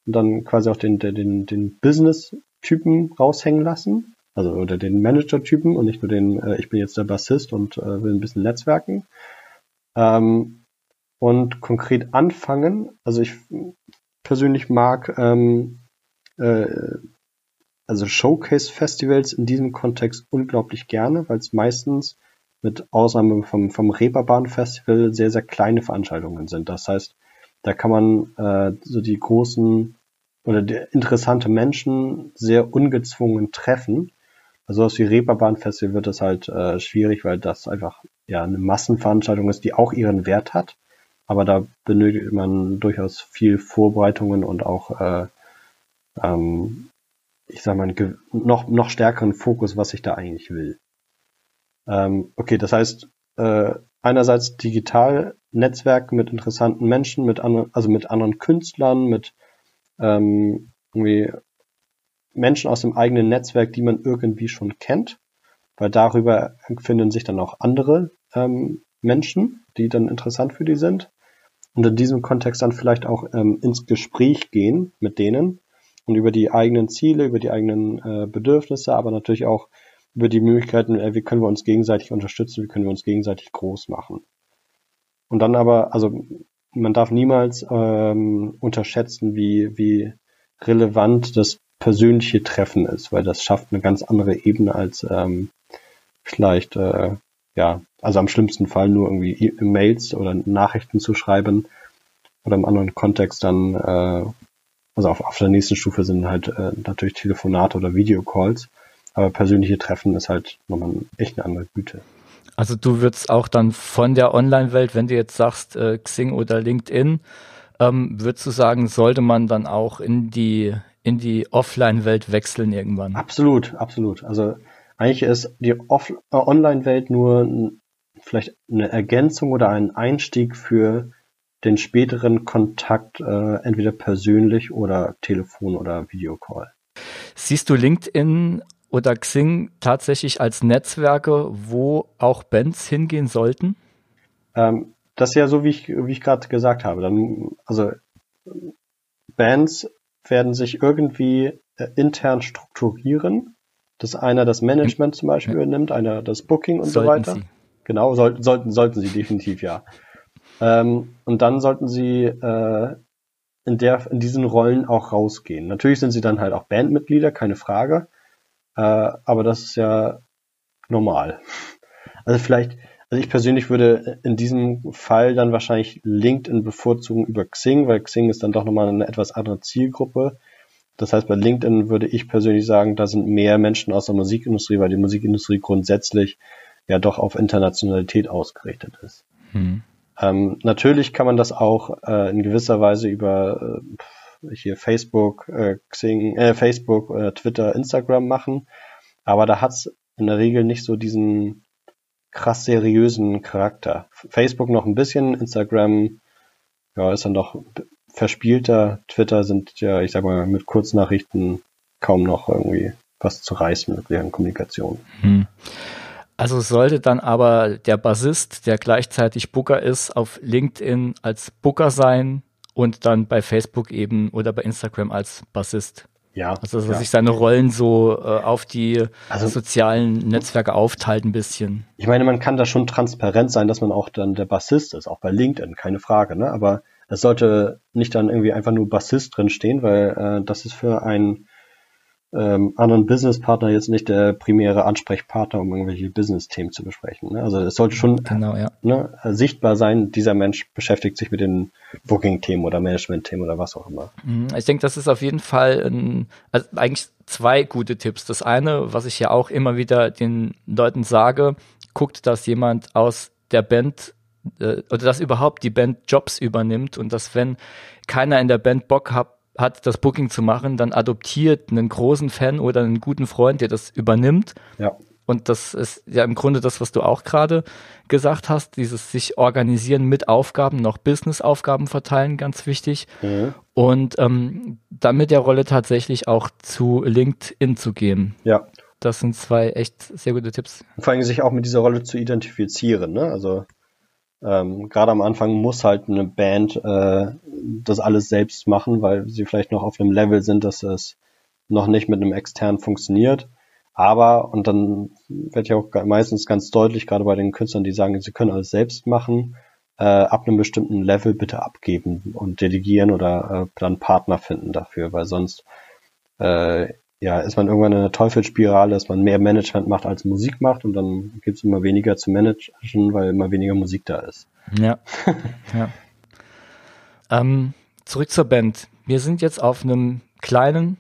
Und dann quasi auch den, den, den Business-Typen raushängen lassen, also oder den Manager-Typen und nicht nur den, äh, ich bin jetzt der Bassist und äh, will ein bisschen netzwerken. Ähm, und konkret anfangen, also ich persönlich mag, ähm, äh, also Showcase-Festivals in diesem Kontext unglaublich gerne, weil es meistens mit Ausnahme vom, vom Reeperbahn-Festival sehr, sehr kleine Veranstaltungen sind. Das heißt, da kann man äh, so die großen oder die interessante Menschen sehr ungezwungen treffen. Also was wie Reeperbahn Festival wird das halt äh, schwierig, weil das einfach ja eine Massenveranstaltung ist, die auch ihren Wert hat. Aber da benötigt man durchaus viel Vorbereitungen und auch äh, ähm, ich sag mal, noch, noch stärkeren Fokus, was ich da eigentlich will. Ähm, okay, das heißt, äh, einerseits digital Netzwerk mit interessanten Menschen, mit anderen, also mit anderen Künstlern, mit ähm, irgendwie Menschen aus dem eigenen Netzwerk, die man irgendwie schon kennt, weil darüber finden sich dann auch andere ähm, Menschen, die dann interessant für die sind und in diesem Kontext dann vielleicht auch ähm, ins Gespräch gehen mit denen und über die eigenen Ziele, über die eigenen äh, Bedürfnisse, aber natürlich auch über die Möglichkeiten, äh, wie können wir uns gegenseitig unterstützen, wie können wir uns gegenseitig groß machen. Und dann aber, also man darf niemals ähm, unterschätzen, wie, wie relevant das persönliche Treffen ist, weil das schafft eine ganz andere Ebene als ähm, vielleicht, äh, ja, also am schlimmsten Fall nur irgendwie e Mails oder Nachrichten zu schreiben oder im anderen Kontext dann, äh, also auf, auf der nächsten Stufe sind halt äh, natürlich Telefonate oder Videocalls, aber persönliche Treffen ist halt nochmal echt eine andere Güte. Also du würdest auch dann von der Online-Welt, wenn du jetzt sagst äh, Xing oder LinkedIn, ähm, würdest du sagen, sollte man dann auch in die in die Offline-Welt wechseln irgendwann? Absolut, absolut. Also eigentlich ist die Off äh, Online-Welt nur vielleicht eine Ergänzung oder ein Einstieg für den späteren Kontakt, äh, entweder persönlich oder Telefon oder Videocall. Siehst du LinkedIn oder Xing tatsächlich als Netzwerke, wo auch Bands hingehen sollten? Ähm, das ist ja so, wie ich, wie ich gerade gesagt habe. Dann, also Bands werden sich irgendwie äh, intern strukturieren, dass einer das Management zum Beispiel ja. übernimmt, einer das Booking und sollten so weiter. Sie. Genau, soll, sollten, sollten sie definitiv, ja. Ähm, und dann sollten sie äh, in, der, in diesen Rollen auch rausgehen. Natürlich sind sie dann halt auch Bandmitglieder, keine Frage. Äh, aber das ist ja normal. Also vielleicht, also ich persönlich würde in diesem Fall dann wahrscheinlich LinkedIn bevorzugen über Xing, weil Xing ist dann doch nochmal eine etwas andere Zielgruppe. Das heißt, bei LinkedIn würde ich persönlich sagen, da sind mehr Menschen aus der Musikindustrie, weil die Musikindustrie grundsätzlich ja doch auf Internationalität ausgerichtet ist. Hm. Ähm, natürlich kann man das auch äh, in gewisser Weise über äh, hier Facebook, äh, Xing, äh, Facebook, äh, Twitter, Instagram machen. Aber da hat's in der Regel nicht so diesen krass seriösen Charakter. Facebook noch ein bisschen, Instagram ja, ist dann doch verspielter. Twitter sind ja, ich sag mal, mit Kurznachrichten kaum noch irgendwie was zu reißen mit deren Kommunikation. Hm. Also sollte dann aber der Bassist, der gleichzeitig Booker ist, auf LinkedIn als Booker sein und dann bei Facebook eben oder bei Instagram als Bassist. Ja. Also, dass ja. sich seine Rollen so äh, auf die also, sozialen Netzwerke aufteilt ein bisschen. Ich meine, man kann da schon transparent sein, dass man auch dann der Bassist ist, auch bei LinkedIn, keine Frage, ne? Aber es sollte nicht dann irgendwie einfach nur Bassist drin stehen, weil äh, das ist für einen ähm, anderen Businesspartner jetzt nicht der primäre Ansprechpartner, um irgendwelche Business-Themen zu besprechen. Ne? Also es sollte schon genau, ja. ne, sichtbar sein, dieser Mensch beschäftigt sich mit den Booking-Themen oder Management-Themen oder was auch immer. Mhm. Ich denke, das ist auf jeden Fall ein, also eigentlich zwei gute Tipps. Das eine, was ich ja auch immer wieder den Leuten sage, guckt, dass jemand aus der Band äh, oder dass überhaupt die Band Jobs übernimmt und dass wenn keiner in der Band Bock hat, hat, das Booking zu machen, dann adoptiert einen großen Fan oder einen guten Freund, der das übernimmt. Ja. Und das ist ja im Grunde das, was du auch gerade gesagt hast, dieses sich organisieren mit Aufgaben, noch Business-Aufgaben verteilen, ganz wichtig. Mhm. Und ähm, dann mit der Rolle tatsächlich auch zu LinkedIn zu gehen. Ja. Das sind zwei echt sehr gute Tipps. Vor allem sich auch mit dieser Rolle zu identifizieren, ne? Also ähm, gerade am Anfang muss halt eine Band äh, das alles selbst machen, weil sie vielleicht noch auf einem Level sind, dass es noch nicht mit einem externen funktioniert. Aber, und dann wird ja auch meistens ganz deutlich, gerade bei den Künstlern, die sagen, sie können alles selbst machen, äh, ab einem bestimmten Level bitte abgeben und delegieren oder äh, dann Partner finden dafür, weil sonst äh, ja, ist man irgendwann in einer Teufelsspirale, dass man mehr Management macht als Musik macht und dann gibt es immer weniger zu managen, weil immer weniger Musik da ist. Ja. ja. Ähm, zurück zur Band. Wir sind jetzt auf einem kleinen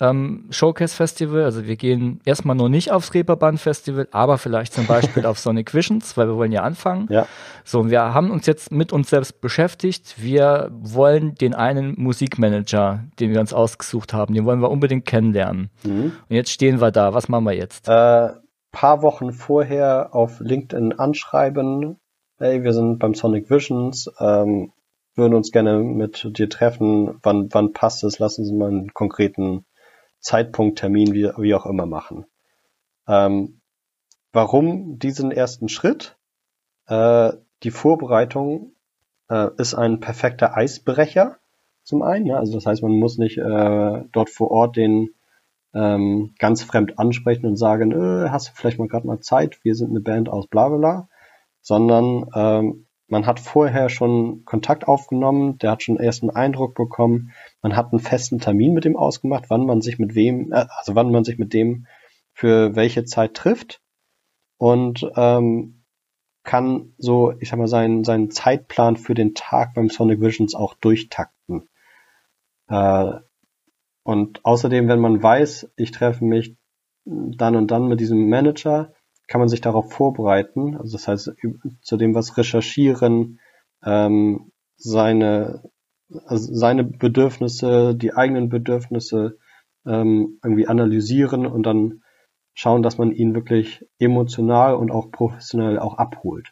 ähm, Showcase-Festival. Also wir gehen erstmal nur nicht aufs Reeperbahn-Festival, aber vielleicht zum Beispiel auf Sonic Visions, weil wir wollen ja anfangen. Ja. So, und wir haben uns jetzt mit uns selbst beschäftigt. Wir wollen den einen Musikmanager, den wir uns ausgesucht haben, den wollen wir unbedingt kennenlernen. Mhm. Und jetzt stehen wir da. Was machen wir jetzt? Äh, paar Wochen vorher auf LinkedIn anschreiben. Hey, wir sind beim Sonic Visions. Ähm, würden uns gerne mit dir treffen. Wann, wann passt es? Lassen Sie mal einen konkreten Zeitpunkt, Termin, wie, wie auch immer machen. Ähm, warum diesen ersten Schritt? Äh, die Vorbereitung äh, ist ein perfekter Eisbrecher zum einen. Ja? Also das heißt, man muss nicht äh, dort vor Ort den ähm, ganz fremd ansprechen und sagen, äh, hast du vielleicht mal gerade mal Zeit, wir sind eine Band aus bla bla, sondern ähm, man hat vorher schon Kontakt aufgenommen, der hat schon erst einen Eindruck bekommen, man hat einen festen Termin mit dem ausgemacht, wann man sich mit wem, äh, also wann man sich mit dem für welche Zeit trifft und ähm, kann so, ich sag mal, seinen, seinen Zeitplan für den Tag beim Sonic Visions auch durchtakten. Äh, und außerdem, wenn man weiß, ich treffe mich dann und dann mit diesem Manager, kann man sich darauf vorbereiten. Also das heißt, zu dem was recherchieren, ähm, seine, also seine Bedürfnisse, die eigenen Bedürfnisse ähm, irgendwie analysieren und dann schauen, dass man ihn wirklich emotional und auch professionell auch abholt.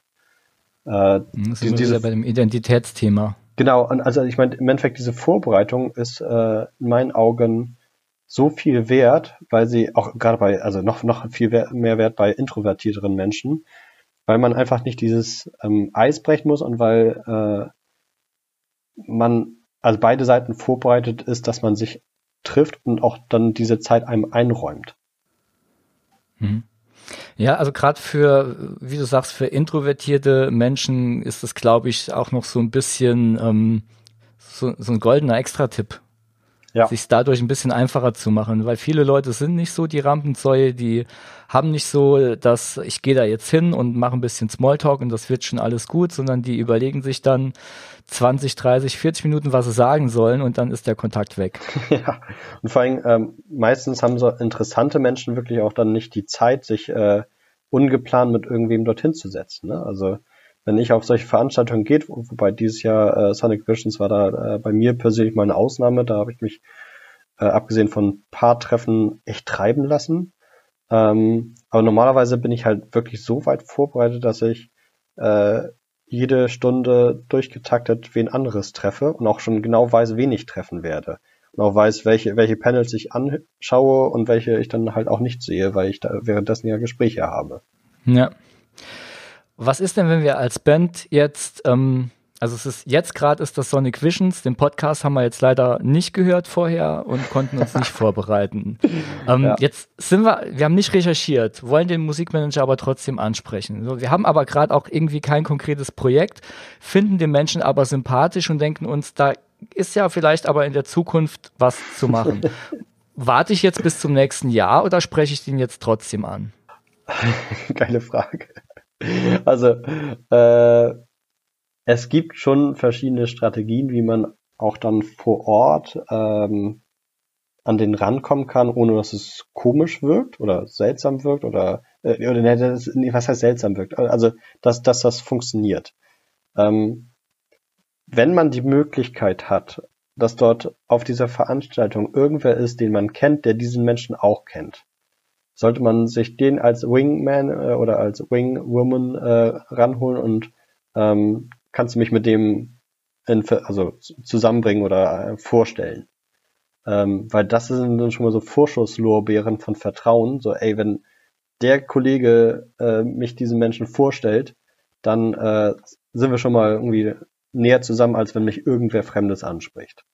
Äh, das ist diese, bei dem Identitätsthema. Genau, und also ich meine, im Endeffekt diese Vorbereitung ist äh, in meinen Augen so viel wert, weil sie auch gerade bei, also noch, noch viel mehr wert bei introvertierteren Menschen, weil man einfach nicht dieses ähm, Eis brechen muss und weil äh, man, also beide Seiten vorbereitet ist, dass man sich trifft und auch dann diese Zeit einem einräumt. Mhm. Ja, also gerade für, wie du sagst, für introvertierte Menschen ist das, glaube ich, auch noch so ein bisschen ähm, so, so ein goldener Extra-Tipp, ja. sich dadurch ein bisschen einfacher zu machen, weil viele Leute sind nicht so die Rampensäue, die haben nicht so, dass ich gehe da jetzt hin und mache ein bisschen Smalltalk und das wird schon alles gut, sondern die überlegen sich dann 20, 30, 40 Minuten, was sie sagen sollen und dann ist der Kontakt weg. Ja, und vor allem ähm, meistens haben so interessante Menschen wirklich auch dann nicht die Zeit, sich äh, ungeplant mit irgendwem dorthin zu setzen. Ne? Also wenn ich auf solche Veranstaltungen geht, wobei dieses Jahr äh, Sonic Visions war da äh, bei mir persönlich mal eine Ausnahme, da habe ich mich äh, abgesehen von paar Treffen echt treiben lassen. Ähm, aber normalerweise bin ich halt wirklich so weit vorbereitet, dass ich äh, jede Stunde durchgetaktet wen anderes treffe und auch schon genau weiß, wen ich treffen werde. Und auch weiß, welche, welche Panels ich anschaue und welche ich dann halt auch nicht sehe, weil ich da währenddessen ja Gespräche habe. Ja. Was ist denn, wenn wir als Band jetzt, ähm, also es ist jetzt gerade ist das Sonic Visions, den Podcast haben wir jetzt leider nicht gehört vorher und konnten uns nicht vorbereiten. Ähm, ja. Jetzt sind wir, wir haben nicht recherchiert, wollen den Musikmanager aber trotzdem ansprechen. So, wir haben aber gerade auch irgendwie kein konkretes Projekt, finden den Menschen aber sympathisch und denken uns, da ist ja vielleicht aber in der Zukunft was zu machen. Warte ich jetzt bis zum nächsten Jahr oder spreche ich den jetzt trotzdem an? Geile Frage. Also, äh, es gibt schon verschiedene Strategien, wie man auch dann vor Ort ähm, an den rankommen kann, ohne dass es komisch wirkt oder seltsam wirkt oder, äh, oder ne, das, nee, was heißt seltsam wirkt? Also, dass, dass das funktioniert. Ähm, wenn man die Möglichkeit hat, dass dort auf dieser Veranstaltung irgendwer ist, den man kennt, der diesen Menschen auch kennt, sollte man sich den als Wingman äh, oder als Wingwoman äh, ranholen und ähm, kannst du mich mit dem in, also zusammenbringen oder äh, vorstellen. Ähm, weil das sind dann schon mal so Vorschusslorbeeren von Vertrauen. So, ey, wenn der Kollege äh, mich diesen Menschen vorstellt, dann äh, sind wir schon mal irgendwie näher zusammen, als wenn mich irgendwer Fremdes anspricht.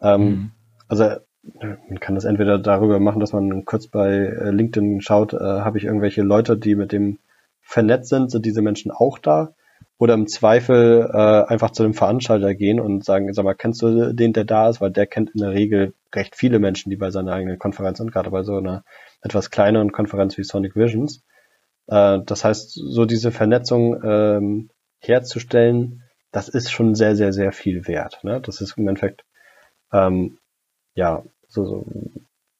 Ähm, mhm. Also man kann das entweder darüber machen, dass man kurz bei äh, LinkedIn schaut, äh, habe ich irgendwelche Leute, die mit dem vernetzt sind, sind diese Menschen auch da? Oder im Zweifel äh, einfach zu dem Veranstalter gehen und sagen, sag mal, kennst du den, der da ist? Weil der kennt in der Regel recht viele Menschen, die bei seiner eigenen Konferenz sind, gerade bei so einer etwas kleineren Konferenz wie Sonic Visions. Äh, das heißt, so diese Vernetzung ähm, herzustellen, das ist schon sehr, sehr, sehr viel wert. Ne? Das ist im Endeffekt ähm, ja so, so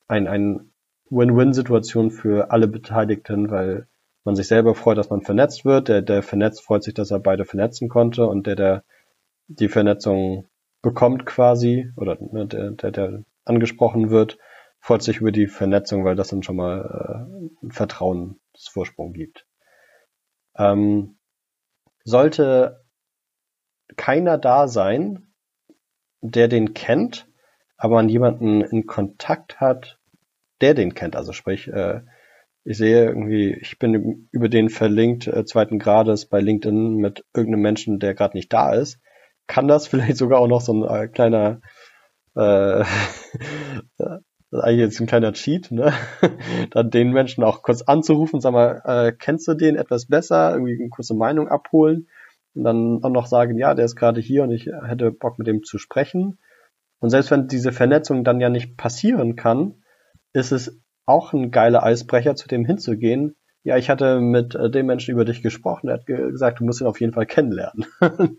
ein, ein Win-Win-Situation für alle Beteiligten, weil man sich selber freut, dass man vernetzt wird. Der, der vernetzt freut sich, dass er beide vernetzen konnte und der, der die Vernetzung bekommt quasi oder ne, der, der, der angesprochen wird, freut sich über die Vernetzung, weil das dann schon mal äh, einen Vertrauensvorsprung gibt. Ähm, sollte keiner da sein, der den kennt, aber man jemanden in Kontakt hat, der den kennt. Also sprich, äh, ich sehe irgendwie, ich bin über den verlinkt äh, zweiten Grades bei LinkedIn mit irgendeinem Menschen, der gerade nicht da ist. Kann das vielleicht sogar auch noch so ein äh, kleiner äh, ist eigentlich jetzt ein kleiner Cheat, ne? dann den Menschen auch kurz anzurufen, sag mal, äh, kennst du den etwas besser, irgendwie eine kurze Meinung abholen und dann auch noch sagen, ja, der ist gerade hier und ich hätte Bock mit dem zu sprechen. Und selbst wenn diese Vernetzung dann ja nicht passieren kann, ist es auch ein geiler Eisbrecher, zu dem hinzugehen. Ja, ich hatte mit äh, dem Menschen über dich gesprochen, der hat gesagt, du musst ihn auf jeden Fall kennenlernen.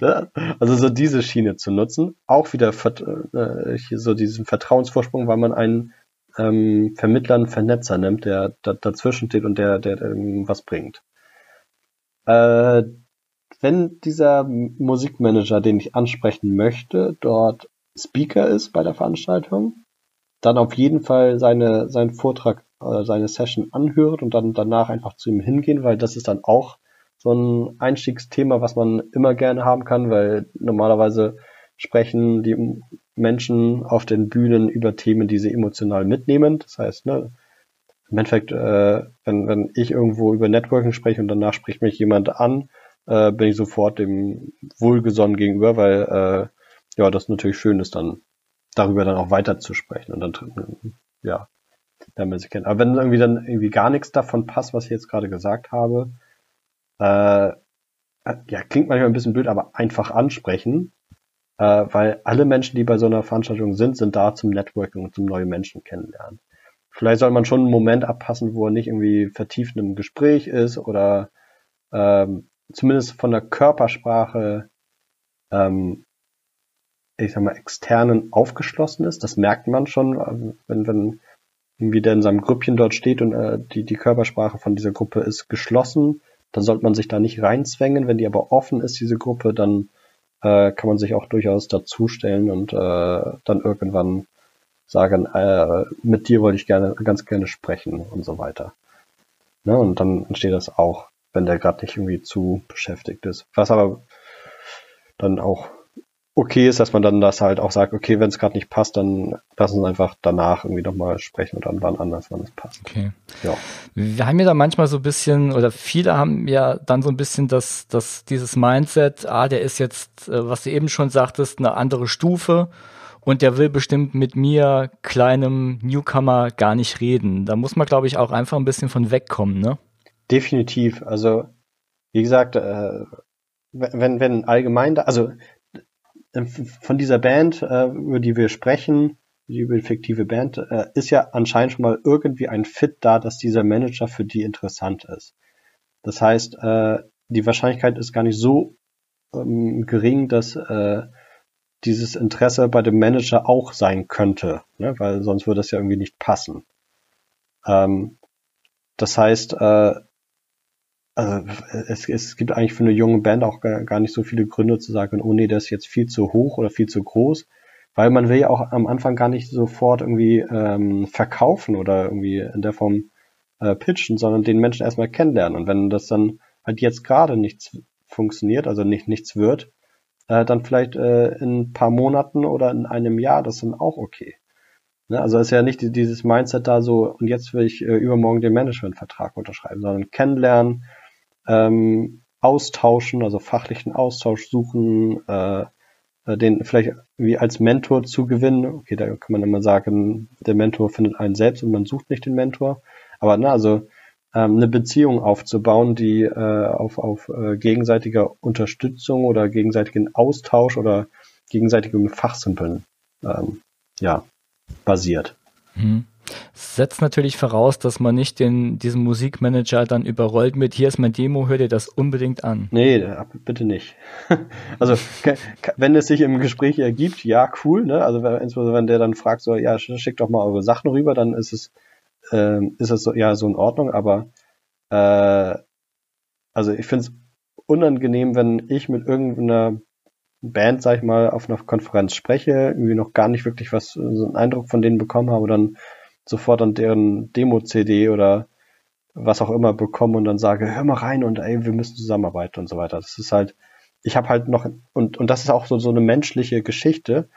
Ne? also so diese Schiene zu nutzen, auch wieder äh, so diesen Vertrauensvorsprung, weil man einen ähm, Vermittler, einen Vernetzer nimmt, der da, dazwischen steht und der, der, der was bringt. Äh, wenn dieser Musikmanager, den ich ansprechen möchte, dort Speaker ist bei der Veranstaltung, dann auf jeden Fall seine, seinen Vortrag, äh, seine Session anhört und dann danach einfach zu ihm hingehen, weil das ist dann auch so ein Einstiegsthema, was man immer gerne haben kann, weil normalerweise sprechen die Menschen auf den Bühnen über Themen, die sie emotional mitnehmen. Das heißt, ne, im Endeffekt, äh, wenn, wenn ich irgendwo über Networking spreche und danach spricht mich jemand an, äh, bin ich sofort dem wohlgesonnen gegenüber, weil äh, ja, das natürlich schön ist, dann darüber dann auch weiter zu sprechen und dann, ja, damit sie kennen. Aber wenn irgendwie dann irgendwie gar nichts davon passt, was ich jetzt gerade gesagt habe, äh, ja, klingt manchmal ein bisschen blöd, aber einfach ansprechen, äh, weil alle Menschen, die bei so einer Veranstaltung sind, sind da zum Networking und zum neue Menschen kennenlernen. Vielleicht soll man schon einen Moment abpassen, wo er nicht irgendwie vertieft im Gespräch ist oder ähm, zumindest von der Körpersprache ähm, ich sag mal, externen aufgeschlossen ist. Das merkt man schon, wenn, wenn irgendwie der in seinem Grüppchen dort steht und äh, die, die Körpersprache von dieser Gruppe ist geschlossen, dann sollte man sich da nicht reinzwängen. Wenn die aber offen ist, diese Gruppe, dann äh, kann man sich auch durchaus dazustellen und äh, dann irgendwann sagen, äh, mit dir wollte ich gerne, ganz gerne sprechen und so weiter. Ne? Und dann entsteht das auch, wenn der gerade nicht irgendwie zu beschäftigt ist. Was aber dann auch okay ist, dass man dann das halt auch sagt, okay, wenn es gerade nicht passt, dann lassen wir einfach danach irgendwie nochmal sprechen und dann wann anders, wann es passt. Okay. Ja. Wir haben ja da manchmal so ein bisschen, oder viele haben ja dann so ein bisschen das, das, dieses Mindset, ah, der ist jetzt, äh, was du eben schon sagtest, eine andere Stufe und der will bestimmt mit mir, kleinem Newcomer, gar nicht reden. Da muss man, glaube ich, auch einfach ein bisschen von wegkommen, ne? Definitiv. Also, wie gesagt, äh, wenn, wenn allgemein da, also von dieser Band, äh, über die wir sprechen, über die fiktive Band, äh, ist ja anscheinend schon mal irgendwie ein Fit da, dass dieser Manager für die interessant ist. Das heißt, äh, die Wahrscheinlichkeit ist gar nicht so ähm, gering, dass äh, dieses Interesse bei dem Manager auch sein könnte, ne? weil sonst würde es ja irgendwie nicht passen. Ähm, das heißt, äh, also es, es gibt eigentlich für eine junge Band auch gar, gar nicht so viele Gründe zu sagen, oh nee, das ist jetzt viel zu hoch oder viel zu groß, weil man will ja auch am Anfang gar nicht sofort irgendwie ähm, verkaufen oder irgendwie in der Form äh, pitchen, sondern den Menschen erstmal kennenlernen. Und wenn das dann halt jetzt gerade nichts funktioniert, also nicht nichts wird, äh, dann vielleicht äh, in ein paar Monaten oder in einem Jahr, das dann auch okay. Ne? Also ist ja nicht dieses Mindset da so, und jetzt will ich äh, übermorgen den Managementvertrag unterschreiben, sondern kennenlernen, ähm, austauschen, also fachlichen Austausch suchen, äh, äh, den vielleicht wie als Mentor zu gewinnen. Okay, da kann man immer sagen, der Mentor findet einen selbst und man sucht nicht den Mentor. Aber na, also ähm, eine Beziehung aufzubauen, die äh, auf, auf äh, gegenseitiger Unterstützung oder gegenseitigen Austausch oder gegenseitigem Fachsimpeln ähm, ja, basiert. Mhm. Setzt natürlich voraus, dass man nicht den, diesen Musikmanager dann überrollt mit, hier ist mein Demo, hör dir das unbedingt an. Nee, bitte nicht. also, wenn es sich im Gespräch ergibt, ja, cool, ne? Also, insbesondere wenn der dann fragt, so, ja, schickt doch mal eure Sachen rüber, dann ist es, äh, ist es so, ja, so in Ordnung, aber, äh, also ich finde es unangenehm, wenn ich mit irgendeiner Band, sag ich mal, auf einer Konferenz spreche, irgendwie noch gar nicht wirklich was, so einen Eindruck von denen bekommen habe, dann sofort an deren Demo-CD oder was auch immer bekomme und dann sage, hör mal rein und ey, wir müssen zusammenarbeiten und so weiter. Das ist halt, ich habe halt noch, und, und das ist auch so, so eine menschliche Geschichte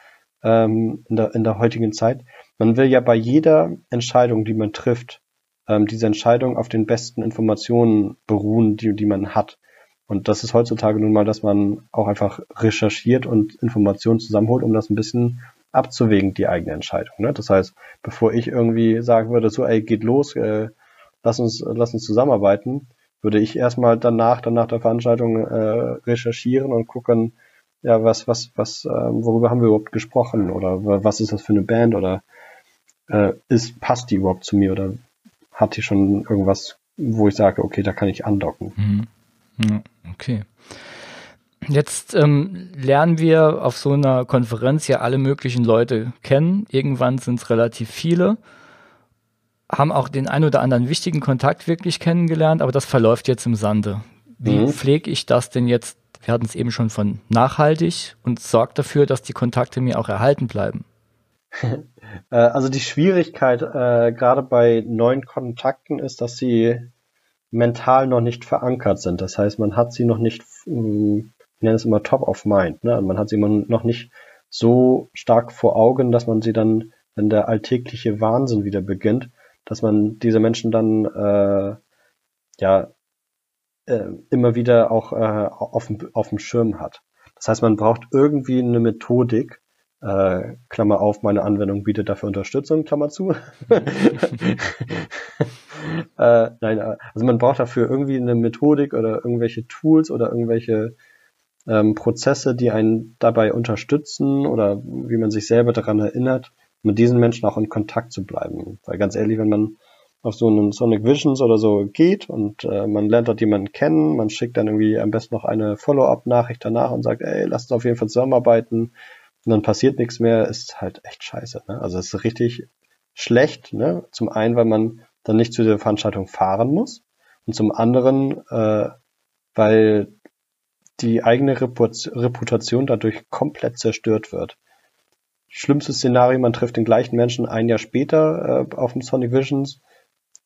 ähm, in, der, in der heutigen Zeit. Man will ja bei jeder Entscheidung, die man trifft, ähm, diese Entscheidung auf den besten Informationen beruhen, die, die man hat. Und das ist heutzutage nun mal, dass man auch einfach recherchiert und Informationen zusammenholt, um das ein bisschen abzuwägen, die eigene Entscheidung. Ne? Das heißt, bevor ich irgendwie sagen würde, so, ey, geht los, äh, lass uns, lass uns zusammenarbeiten, würde ich erstmal danach, dann nach der Veranstaltung äh, recherchieren und gucken, ja, was, was, was, äh, worüber haben wir überhaupt gesprochen oder was ist das für eine Band oder äh, ist, passt die überhaupt zu mir oder hat die schon irgendwas, wo ich sage, okay, da kann ich andocken. Mhm. Ja, okay. Jetzt ähm, lernen wir auf so einer Konferenz ja alle möglichen Leute kennen. Irgendwann sind es relativ viele, haben auch den ein oder anderen wichtigen Kontakt wirklich kennengelernt, aber das verläuft jetzt im Sande. Wie mhm. pflege ich das denn jetzt? Wir hatten es eben schon von nachhaltig und sorgt dafür, dass die Kontakte mir auch erhalten bleiben. Äh, also die Schwierigkeit äh, gerade bei neuen Kontakten ist, dass sie mental noch nicht verankert sind. Das heißt, man hat sie noch nicht, hm, ich nenne es immer top of mind, ne? man hat sie noch nicht so stark vor Augen, dass man sie dann, wenn der alltägliche Wahnsinn wieder beginnt, dass man diese Menschen dann äh, ja äh, immer wieder auch äh, auf, auf dem Schirm hat. Das heißt, man braucht irgendwie eine Methodik, äh, Klammer auf, meine Anwendung bietet dafür Unterstützung, Klammer zu. äh, nein, äh, also man braucht dafür irgendwie eine Methodik oder irgendwelche Tools oder irgendwelche ähm, Prozesse, die einen dabei unterstützen oder wie man sich selber daran erinnert, mit diesen Menschen auch in Kontakt zu bleiben. Weil ganz ehrlich, wenn man auf so einen Sonic Visions oder so geht und äh, man lernt dort jemanden kennen, man schickt dann irgendwie am besten noch eine Follow-up-Nachricht danach und sagt, ey, lasst uns auf jeden Fall zusammenarbeiten und dann passiert nichts mehr, ist halt echt scheiße. Ne? Also es ist richtig schlecht, ne? Zum einen, weil man dann nicht zu der Veranstaltung fahren muss. Und zum anderen, äh, weil die eigene Reputation dadurch komplett zerstört wird. Schlimmstes Szenario, man trifft den gleichen Menschen ein Jahr später äh, auf dem Sonic Visions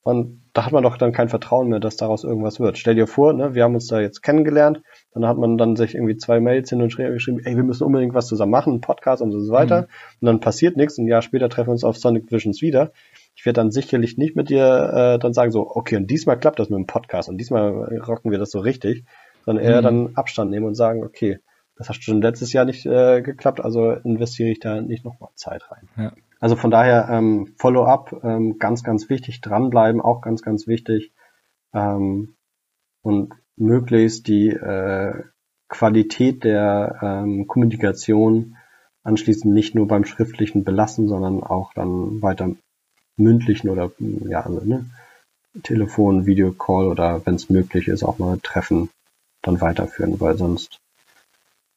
und da hat man doch dann kein Vertrauen mehr, dass daraus irgendwas wird. Stell dir vor, ne, wir haben uns da jetzt kennengelernt, dann hat man dann sich irgendwie zwei Mails hin und her geschrieben, ey, wir müssen unbedingt was zusammen machen, einen Podcast und so weiter. Mhm. Und dann passiert nichts, ein Jahr später treffen wir uns auf Sonic Visions wieder. Ich werde dann sicherlich nicht mit dir äh, dann sagen, so, okay, und diesmal klappt das mit dem Podcast und diesmal rocken wir das so richtig, sondern eher mhm. dann Abstand nehmen und sagen, okay, das hat schon letztes Jahr nicht äh, geklappt, also investiere ich da nicht nochmal Zeit rein. Ja. Also von daher ähm, Follow-up, ähm, ganz, ganz wichtig, dranbleiben, auch ganz, ganz wichtig. Ähm, und möglichst die äh, Qualität der ähm, Kommunikation anschließend nicht nur beim schriftlichen belassen, sondern auch dann weiter mündlichen oder ja, also, ne, Telefon, Videocall oder wenn es möglich ist, auch mal Treffen dann weiterführen, weil sonst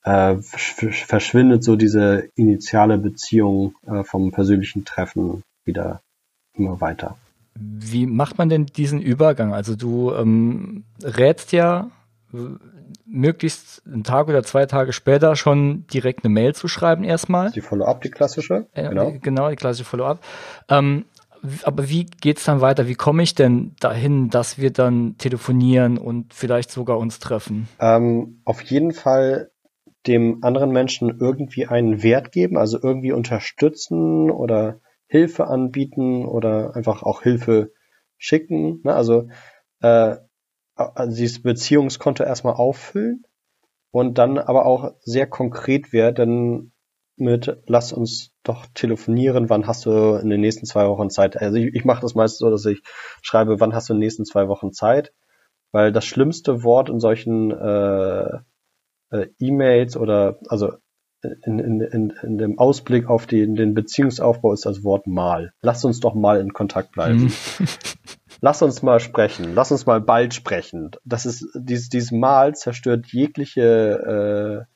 äh, verschwindet so diese initiale Beziehung äh, vom persönlichen Treffen wieder immer weiter. Wie macht man denn diesen Übergang? Also du ähm, rätst ja möglichst einen Tag oder zwei Tage später schon direkt eine Mail zu schreiben erstmal. Die Follow-up, die klassische. Äh, genau. genau, die klassische Follow-up. Ähm, aber wie geht's dann weiter? Wie komme ich denn dahin, dass wir dann telefonieren und vielleicht sogar uns treffen? Ähm, auf jeden Fall dem anderen Menschen irgendwie einen Wert geben, also irgendwie unterstützen oder Hilfe anbieten oder einfach auch Hilfe schicken. Ne? Also, äh, also dieses Beziehungskonto erstmal auffüllen und dann aber auch sehr konkret werden, mit, lass uns doch telefonieren, wann hast du in den nächsten zwei Wochen Zeit? Also ich, ich mache das meist so, dass ich schreibe, wann hast du in den nächsten zwei Wochen Zeit? Weil das schlimmste Wort in solchen äh, äh, E-Mails oder also in, in, in, in dem Ausblick auf die, den Beziehungsaufbau ist das Wort mal. Lass uns doch mal in Kontakt bleiben. Mhm. Lass uns mal sprechen. Lass uns mal bald sprechen. Das ist dieses, dieses Mal zerstört jegliche äh,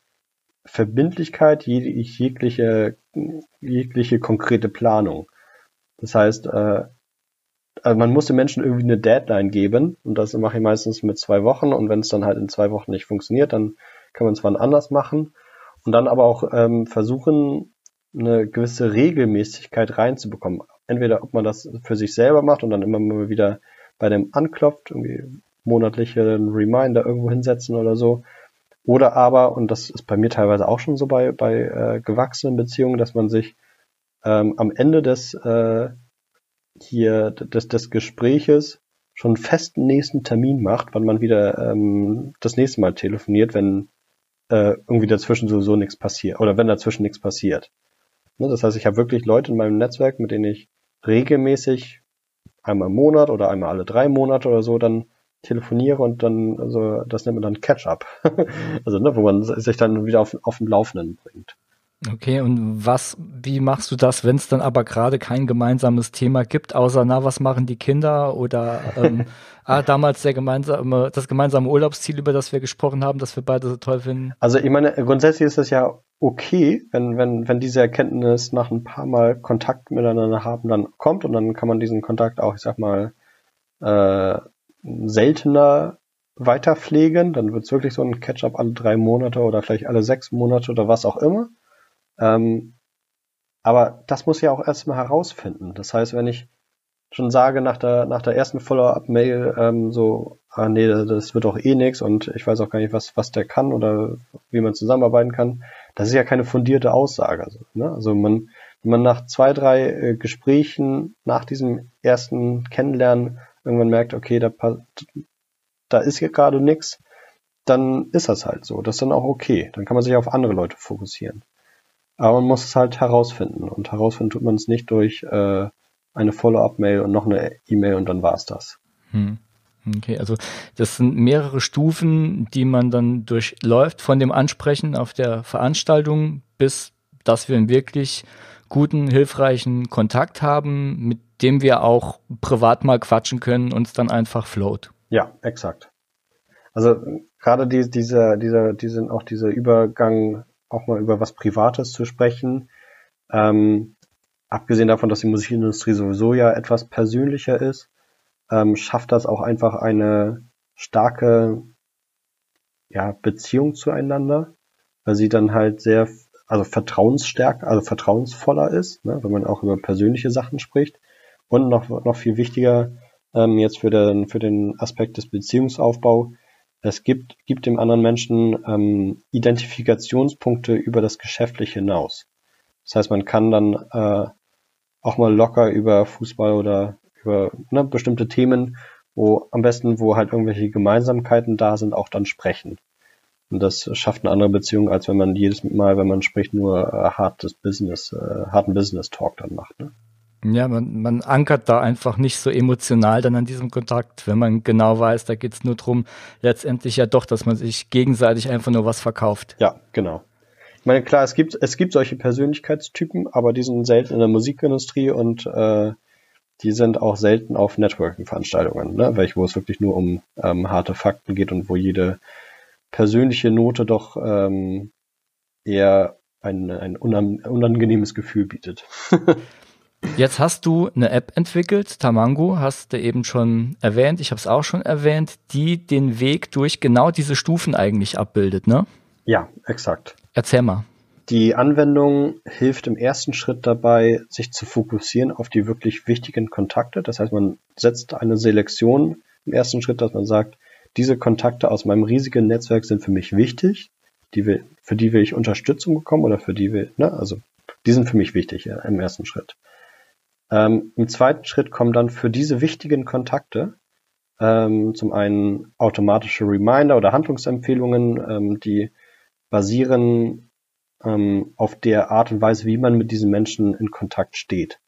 Verbindlichkeit, jegliche, jegliche konkrete Planung. Das heißt, äh, also man muss den Menschen irgendwie eine Deadline geben und das mache ich meistens mit zwei Wochen und wenn es dann halt in zwei Wochen nicht funktioniert, dann kann man es wann anders machen und dann aber auch ähm, versuchen, eine gewisse Regelmäßigkeit reinzubekommen. Entweder ob man das für sich selber macht und dann immer mal wieder bei dem anklopft, irgendwie monatliche Reminder irgendwo hinsetzen oder so, oder aber, und das ist bei mir teilweise auch schon so bei, bei äh, gewachsenen Beziehungen, dass man sich ähm, am Ende des äh, hier des, des Gespräches schon festen nächsten Termin macht, wann man wieder ähm, das nächste Mal telefoniert, wenn äh, irgendwie dazwischen sowieso nichts passiert oder wenn dazwischen nichts passiert. Ne, das heißt, ich habe wirklich Leute in meinem Netzwerk, mit denen ich regelmäßig einmal im Monat oder einmal alle drei Monate oder so dann telefoniere und dann, also das nennt man dann Catch-up. also, ne, wo man sich dann wieder auf, auf dem Laufenden bringt. Okay, und was, wie machst du das, wenn es dann aber gerade kein gemeinsames Thema gibt, außer na, was machen die Kinder oder ähm, ah, damals der gemeinsame, das gemeinsame Urlaubsziel, über das wir gesprochen haben, das wir beide so toll finden? Also ich meine, grundsätzlich ist das ja okay, wenn, wenn, wenn diese Erkenntnis nach ein paar Mal Kontakt miteinander haben, dann kommt und dann kann man diesen Kontakt auch, ich sag mal, äh, seltener weiter pflegen, dann wird es wirklich so ein Catch-up alle drei Monate oder vielleicht alle sechs Monate oder was auch immer. Ähm, aber das muss ja auch erstmal herausfinden. Das heißt, wenn ich schon sage nach der, nach der ersten Follow-up-Mail ähm, so, ah nee, das wird doch eh nix und ich weiß auch gar nicht, was, was der kann oder wie man zusammenarbeiten kann, das ist ja keine fundierte Aussage. Also, ne? also man, wenn man nach zwei, drei äh, Gesprächen nach diesem ersten Kennenlernen irgendwann merkt, okay, da, da ist hier gerade nichts, dann ist das halt so. Das ist dann auch okay. Dann kann man sich auf andere Leute fokussieren. Aber man muss es halt herausfinden. Und herausfinden tut man es nicht durch äh, eine Follow-up-Mail und noch eine E-Mail und dann war's das. Hm. Okay, also das sind mehrere Stufen, die man dann durchläuft, von dem Ansprechen auf der Veranstaltung bis, dass wir wirklich guten, hilfreichen Kontakt haben, mit dem wir auch privat mal quatschen können und es dann einfach float. Ja, exakt. Also gerade die, dieser, dieser, die sind auch dieser Übergang, auch mal über was Privates zu sprechen. Ähm, abgesehen davon, dass die Musikindustrie sowieso ja etwas persönlicher ist, ähm, schafft das auch einfach eine starke ja, Beziehung zueinander, weil sie dann halt sehr, also vertrauensstärker, also vertrauensvoller ist, ne, wenn man auch über persönliche Sachen spricht. Und noch, noch viel wichtiger, ähm, jetzt für den, für den Aspekt des Beziehungsaufbau, es gibt, gibt dem anderen Menschen ähm, Identifikationspunkte über das Geschäftliche hinaus. Das heißt, man kann dann äh, auch mal locker über Fußball oder über ne, bestimmte Themen, wo am besten, wo halt irgendwelche Gemeinsamkeiten da sind, auch dann sprechen. Und das schafft eine andere Beziehung, als wenn man jedes Mal, wenn man spricht, nur äh, hartes Business, äh, harten Business Talk dann macht. Ne? Ja, man, man ankert da einfach nicht so emotional dann an diesem Kontakt, wenn man genau weiß, da geht's nur drum, letztendlich ja doch, dass man sich gegenseitig einfach nur was verkauft. Ja, genau. Ich meine, klar, es gibt, es gibt solche Persönlichkeitstypen, aber die sind selten in der Musikindustrie und äh, die sind auch selten auf Networking-Veranstaltungen, ne? Welche, wo es wirklich nur um ähm, harte Fakten geht und wo jede persönliche Note doch ähm, eher ein, ein unangenehmes Gefühl bietet. Jetzt hast du eine App entwickelt, Tamango, hast du eben schon erwähnt, ich habe es auch schon erwähnt, die den Weg durch genau diese Stufen eigentlich abbildet, ne? Ja, exakt. Erzähl mal. Die Anwendung hilft im ersten Schritt dabei, sich zu fokussieren auf die wirklich wichtigen Kontakte. Das heißt, man setzt eine Selektion im ersten Schritt, dass man sagt, diese Kontakte aus meinem riesigen Netzwerk sind für mich wichtig, die will, für die will ich Unterstützung bekommen oder für die will, ne, also die sind für mich wichtig ja, im ersten Schritt. Ähm, Im zweiten Schritt kommen dann für diese wichtigen Kontakte ähm, zum einen automatische Reminder oder Handlungsempfehlungen, ähm, die basieren ähm, auf der Art und Weise, wie man mit diesen Menschen in Kontakt steht.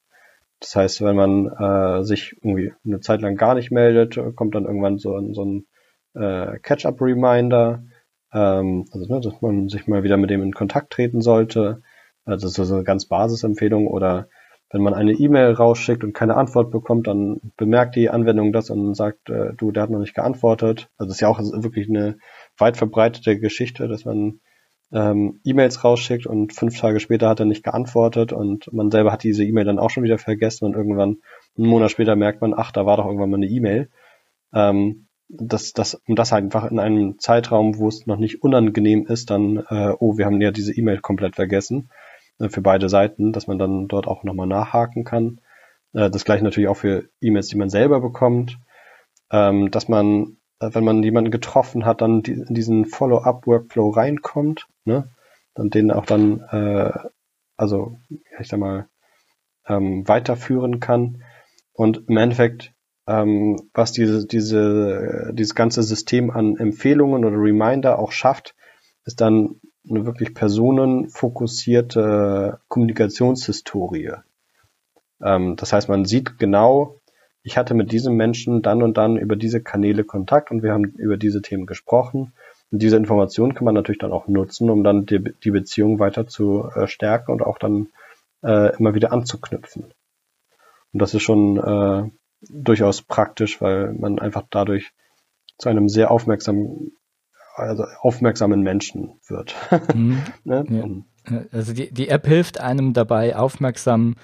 Das heißt, wenn man äh, sich irgendwie eine Zeit lang gar nicht meldet, kommt dann irgendwann so, so ein äh, Catch-up-Reminder, ähm, also ne, dass man sich mal wieder mit dem in Kontakt treten sollte. Also das ist eine ganz Basisempfehlung. Oder wenn man eine E-Mail rausschickt und keine Antwort bekommt, dann bemerkt die Anwendung das und sagt, äh, du, der hat noch nicht geantwortet. Also ist ja auch wirklich eine weit verbreitete Geschichte, dass man ähm, E-Mails rausschickt und fünf Tage später hat er nicht geantwortet und man selber hat diese E-Mail dann auch schon wieder vergessen und irgendwann einen Monat später merkt man, ach, da war doch irgendwann mal eine E-Mail. Ähm, das, das, um das halt einfach in einem Zeitraum, wo es noch nicht unangenehm ist, dann, äh, oh, wir haben ja diese E-Mail komplett vergessen, äh, für beide Seiten, dass man dann dort auch nochmal nachhaken kann. Äh, das gleiche natürlich auch für E-Mails, die man selber bekommt, ähm, dass man äh, wenn man jemanden getroffen hat, dann die, in diesen Follow-up-Workflow reinkommt, ne? Dann den auch dann, äh, also ich sag mal, ähm, weiterführen kann. Und im Endeffekt, ähm, was diese, diese, dieses ganze System an Empfehlungen oder Reminder auch schafft, ist dann eine wirklich personenfokussierte Kommunikationshistorie. Ähm, das heißt, man sieht genau, ich hatte mit diesem Menschen dann und dann über diese Kanäle Kontakt und wir haben über diese Themen gesprochen. Und diese Information kann man natürlich dann auch nutzen, um dann die, die Beziehung weiter zu äh, stärken und auch dann äh, immer wieder anzuknüpfen. Und das ist schon äh, durchaus praktisch, weil man einfach dadurch zu einem sehr aufmerksamen, also aufmerksamen Menschen wird. Mhm. ne? ja. Also die, die App hilft einem dabei, aufmerksam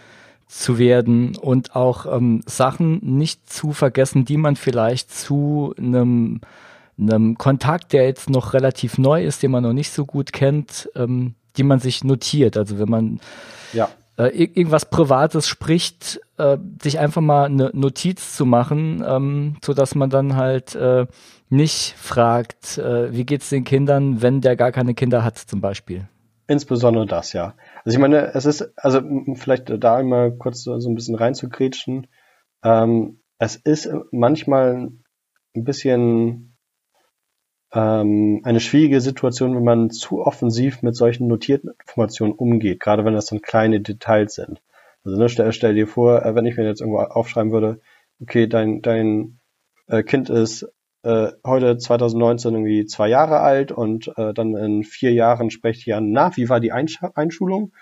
zu werden und auch ähm, Sachen nicht zu vergessen, die man vielleicht zu einem, einem Kontakt, der jetzt noch relativ neu ist, den man noch nicht so gut kennt, ähm, die man sich notiert. Also wenn man ja. Äh, irgendwas Privates spricht, äh, sich einfach mal eine Notiz zu machen, ähm, so man dann halt äh, nicht fragt, äh, wie geht's den Kindern, wenn der gar keine Kinder hat, zum Beispiel. Insbesondere das, ja. Also ich meine, es ist, also vielleicht da einmal kurz so, ein bisschen reinzugrätschen. Ähm, es ist manchmal ein bisschen ähm, eine schwierige Situation, wenn man zu offensiv mit solchen notierten Informationen umgeht, gerade wenn das dann kleine Details sind. Also ne, stell, stell dir vor, äh, wenn ich mir jetzt irgendwo aufschreiben würde, okay, dein, dein äh, Kind ist äh, heute 2019 irgendwie zwei Jahre alt und äh, dann in vier Jahren spreche ich an, na, wie war die Einsch Einschulung?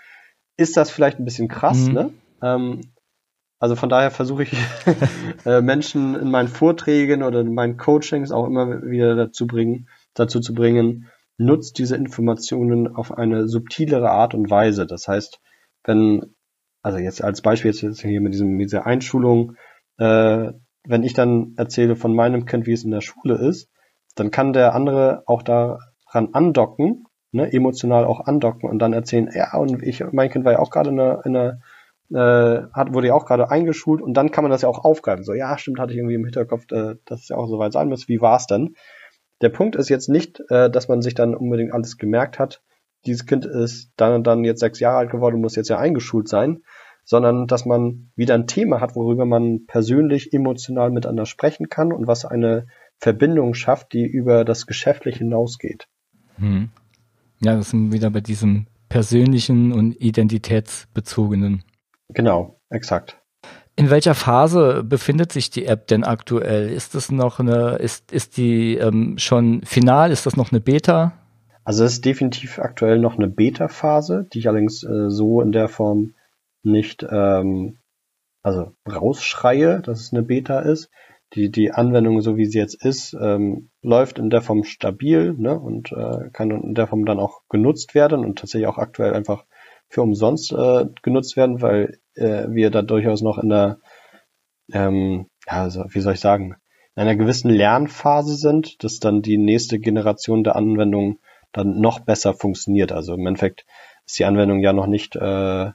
Ist das vielleicht ein bisschen krass, mhm. ne? Ähm, also von daher versuche ich äh, Menschen in meinen Vorträgen oder in meinen Coachings auch immer wieder dazu bringen, dazu zu bringen, nutzt diese Informationen auf eine subtilere Art und Weise. Das heißt, wenn, also jetzt als Beispiel jetzt hier mit diesem, mit dieser Einschulung, äh, wenn ich dann erzähle von meinem Kind, wie es in der Schule ist, dann kann der andere auch daran andocken, ne, emotional auch andocken und dann erzählen, ja, und ich, mein Kind war ja auch gerade in einer, in einer äh, hat, wurde ja auch gerade eingeschult und dann kann man das ja auch aufgreifen. So, ja, stimmt, hatte ich irgendwie im Hinterkopf, äh, dass es ja auch soweit sein muss. Wie war es denn? Der Punkt ist jetzt nicht, äh, dass man sich dann unbedingt alles gemerkt hat. Dieses Kind ist dann und dann jetzt sechs Jahre alt geworden, muss jetzt ja eingeschult sein, sondern dass man wieder ein Thema hat, worüber man persönlich emotional miteinander sprechen kann und was eine Verbindung schafft, die über das Geschäftliche hinausgeht. Hm. Ja, das sind wieder bei diesem persönlichen und identitätsbezogenen. Genau, exakt. In welcher Phase befindet sich die App denn aktuell? Ist das noch eine, ist, ist die ähm, schon final? Ist das noch eine Beta? Also es ist definitiv aktuell noch eine Beta-Phase, die ich allerdings äh, so in der Form nicht ähm, also rausschreie, dass es eine Beta ist. Die, die Anwendung, so wie sie jetzt ist, ähm, läuft in der Form stabil ne, und äh, kann in der Form dann auch genutzt werden und tatsächlich auch aktuell einfach für umsonst äh, genutzt werden, weil äh, wir da durchaus noch in der, ähm, ja, also, wie soll ich sagen, in einer gewissen Lernphase sind, dass dann die nächste Generation der Anwendung dann noch besser funktioniert. Also im Endeffekt ist die Anwendung ja noch nicht äh,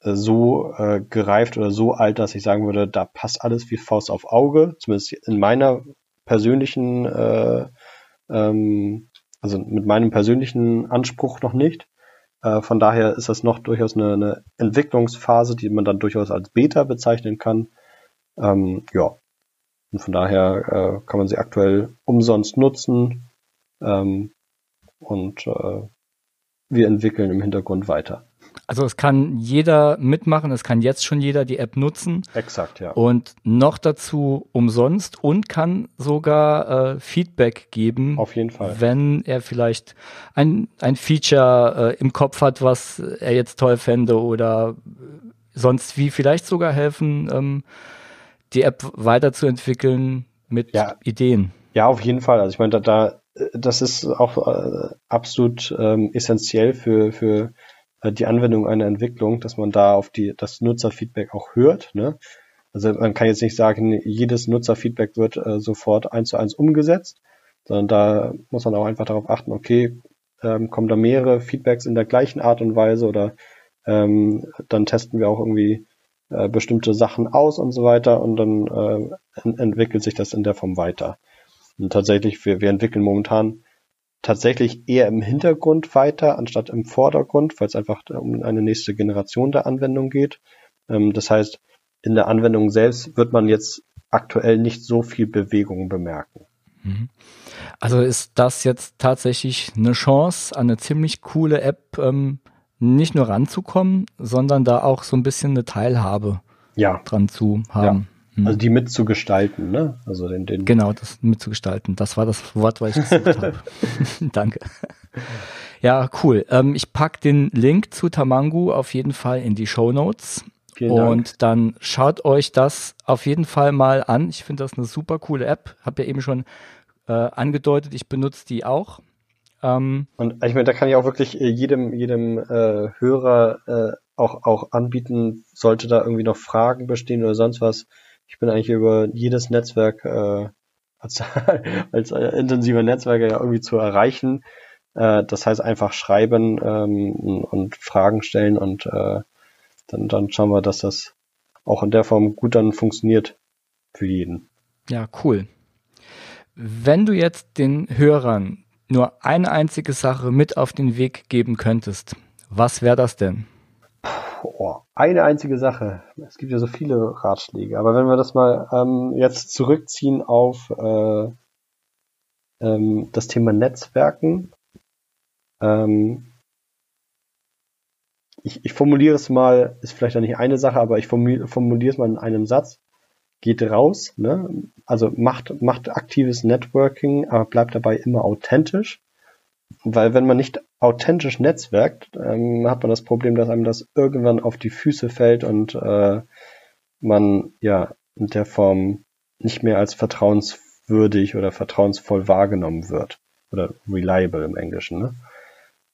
so äh, gereift oder so alt, dass ich sagen würde, da passt alles wie Faust auf Auge, zumindest in meiner persönlichen, äh, ähm, also mit meinem persönlichen Anspruch noch nicht. Äh, von daher ist das noch durchaus eine, eine, Entwicklungsphase, die man dann durchaus als Beta bezeichnen kann. Ähm, ja. Und von daher äh, kann man sie aktuell umsonst nutzen. Ähm, und äh, wir entwickeln im Hintergrund weiter. Also es kann jeder mitmachen, es kann jetzt schon jeder die App nutzen. Exakt, ja. Und noch dazu umsonst und kann sogar äh, Feedback geben. Auf jeden Fall. Wenn er vielleicht ein, ein Feature äh, im Kopf hat, was er jetzt toll fände oder sonst wie vielleicht sogar helfen, ähm, die App weiterzuentwickeln mit ja. Ideen. Ja, auf jeden Fall. Also ich meine, da, da das ist auch äh, absolut ähm, essentiell für, für äh, die Anwendung einer Entwicklung, dass man da auf die, das Nutzerfeedback auch hört. Ne? Also man kann jetzt nicht sagen, jedes Nutzerfeedback wird äh, sofort eins zu eins umgesetzt, sondern da muss man auch einfach darauf achten, okay, ähm, kommen da mehrere Feedbacks in der gleichen Art und Weise oder ähm, dann testen wir auch irgendwie äh, bestimmte Sachen aus und so weiter und dann äh, ent entwickelt sich das in der Form weiter. Und tatsächlich, wir, wir entwickeln momentan tatsächlich eher im Hintergrund weiter, anstatt im Vordergrund, weil es einfach um eine nächste Generation der Anwendung geht. Ähm, das heißt, in der Anwendung selbst wird man jetzt aktuell nicht so viel Bewegung bemerken. Mhm. Also ist das jetzt tatsächlich eine Chance, eine ziemlich coole App ähm, nicht nur ranzukommen, sondern da auch so ein bisschen eine Teilhabe ja. dran zu haben. Mhm. Also die mitzugestalten, ne? Also den, den genau, das mitzugestalten. Das war das Wort, was ich gesucht habe. Danke. Ja, cool. Ähm, ich pack den Link zu Tamangu auf jeden Fall in die Show Notes. Und dann schaut euch das auf jeden Fall mal an. Ich finde das eine super coole App. Hab ja eben schon äh, angedeutet, ich benutze die auch. Ähm, und ich meine, da kann ich auch wirklich äh, jedem, jedem äh, Hörer äh, auch, auch anbieten, sollte da irgendwie noch Fragen bestehen oder sonst was, ich bin eigentlich über jedes Netzwerk äh, als, als äh, intensiver Netzwerker ja irgendwie zu erreichen. Äh, das heißt einfach schreiben ähm, und Fragen stellen und äh, dann, dann schauen wir, dass das auch in der Form gut dann funktioniert für jeden. Ja, cool. Wenn du jetzt den Hörern nur eine einzige Sache mit auf den Weg geben könntest, was wäre das denn? Oh, eine einzige Sache. Es gibt ja so viele Ratschläge, aber wenn wir das mal ähm, jetzt zurückziehen auf äh, ähm, das Thema Netzwerken, ähm, ich, ich formuliere es mal, ist vielleicht auch nicht eine Sache, aber ich formuliere es mal in einem Satz. Geht raus, ne? also macht, macht aktives Networking, aber bleibt dabei immer authentisch weil wenn man nicht authentisch netzwerkt, ähm, hat man das Problem, dass einem das irgendwann auf die Füße fällt und äh, man ja in der Form nicht mehr als vertrauenswürdig oder vertrauensvoll wahrgenommen wird. Oder reliable im Englischen. Ne?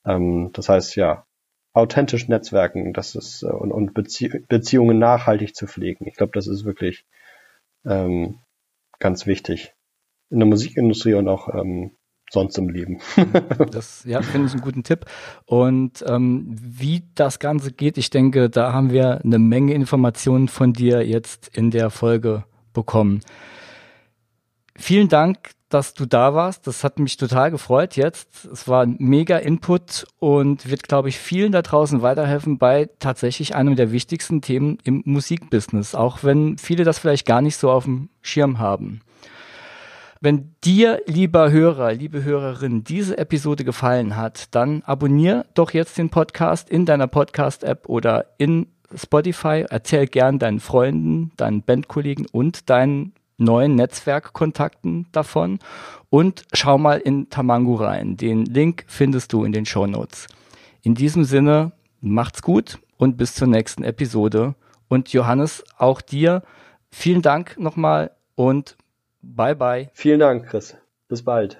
Ähm, das heißt ja, authentisch netzwerken, das ist äh, und, und Bezie Beziehungen nachhaltig zu pflegen. Ich glaube, das ist wirklich ähm, ganz wichtig in der Musikindustrie und auch ähm, sonst im Leben. das ja, finde ich einen guten Tipp. Und ähm, wie das Ganze geht, ich denke, da haben wir eine Menge Informationen von dir jetzt in der Folge bekommen. Vielen Dank, dass du da warst. Das hat mich total gefreut jetzt. Es war ein mega Input und wird, glaube ich, vielen da draußen weiterhelfen bei tatsächlich einem der wichtigsten Themen im Musikbusiness, auch wenn viele das vielleicht gar nicht so auf dem Schirm haben. Wenn dir, lieber Hörer, liebe Hörerin, diese Episode gefallen hat, dann abonnier doch jetzt den Podcast in deiner Podcast-App oder in Spotify. Erzähl gern deinen Freunden, deinen Bandkollegen und deinen neuen Netzwerkkontakten davon und schau mal in Tamangu rein. Den Link findest du in den Show Notes. In diesem Sinne, macht's gut und bis zur nächsten Episode. Und Johannes, auch dir vielen Dank nochmal und Bye, bye. Vielen Dank, Chris. Bis bald.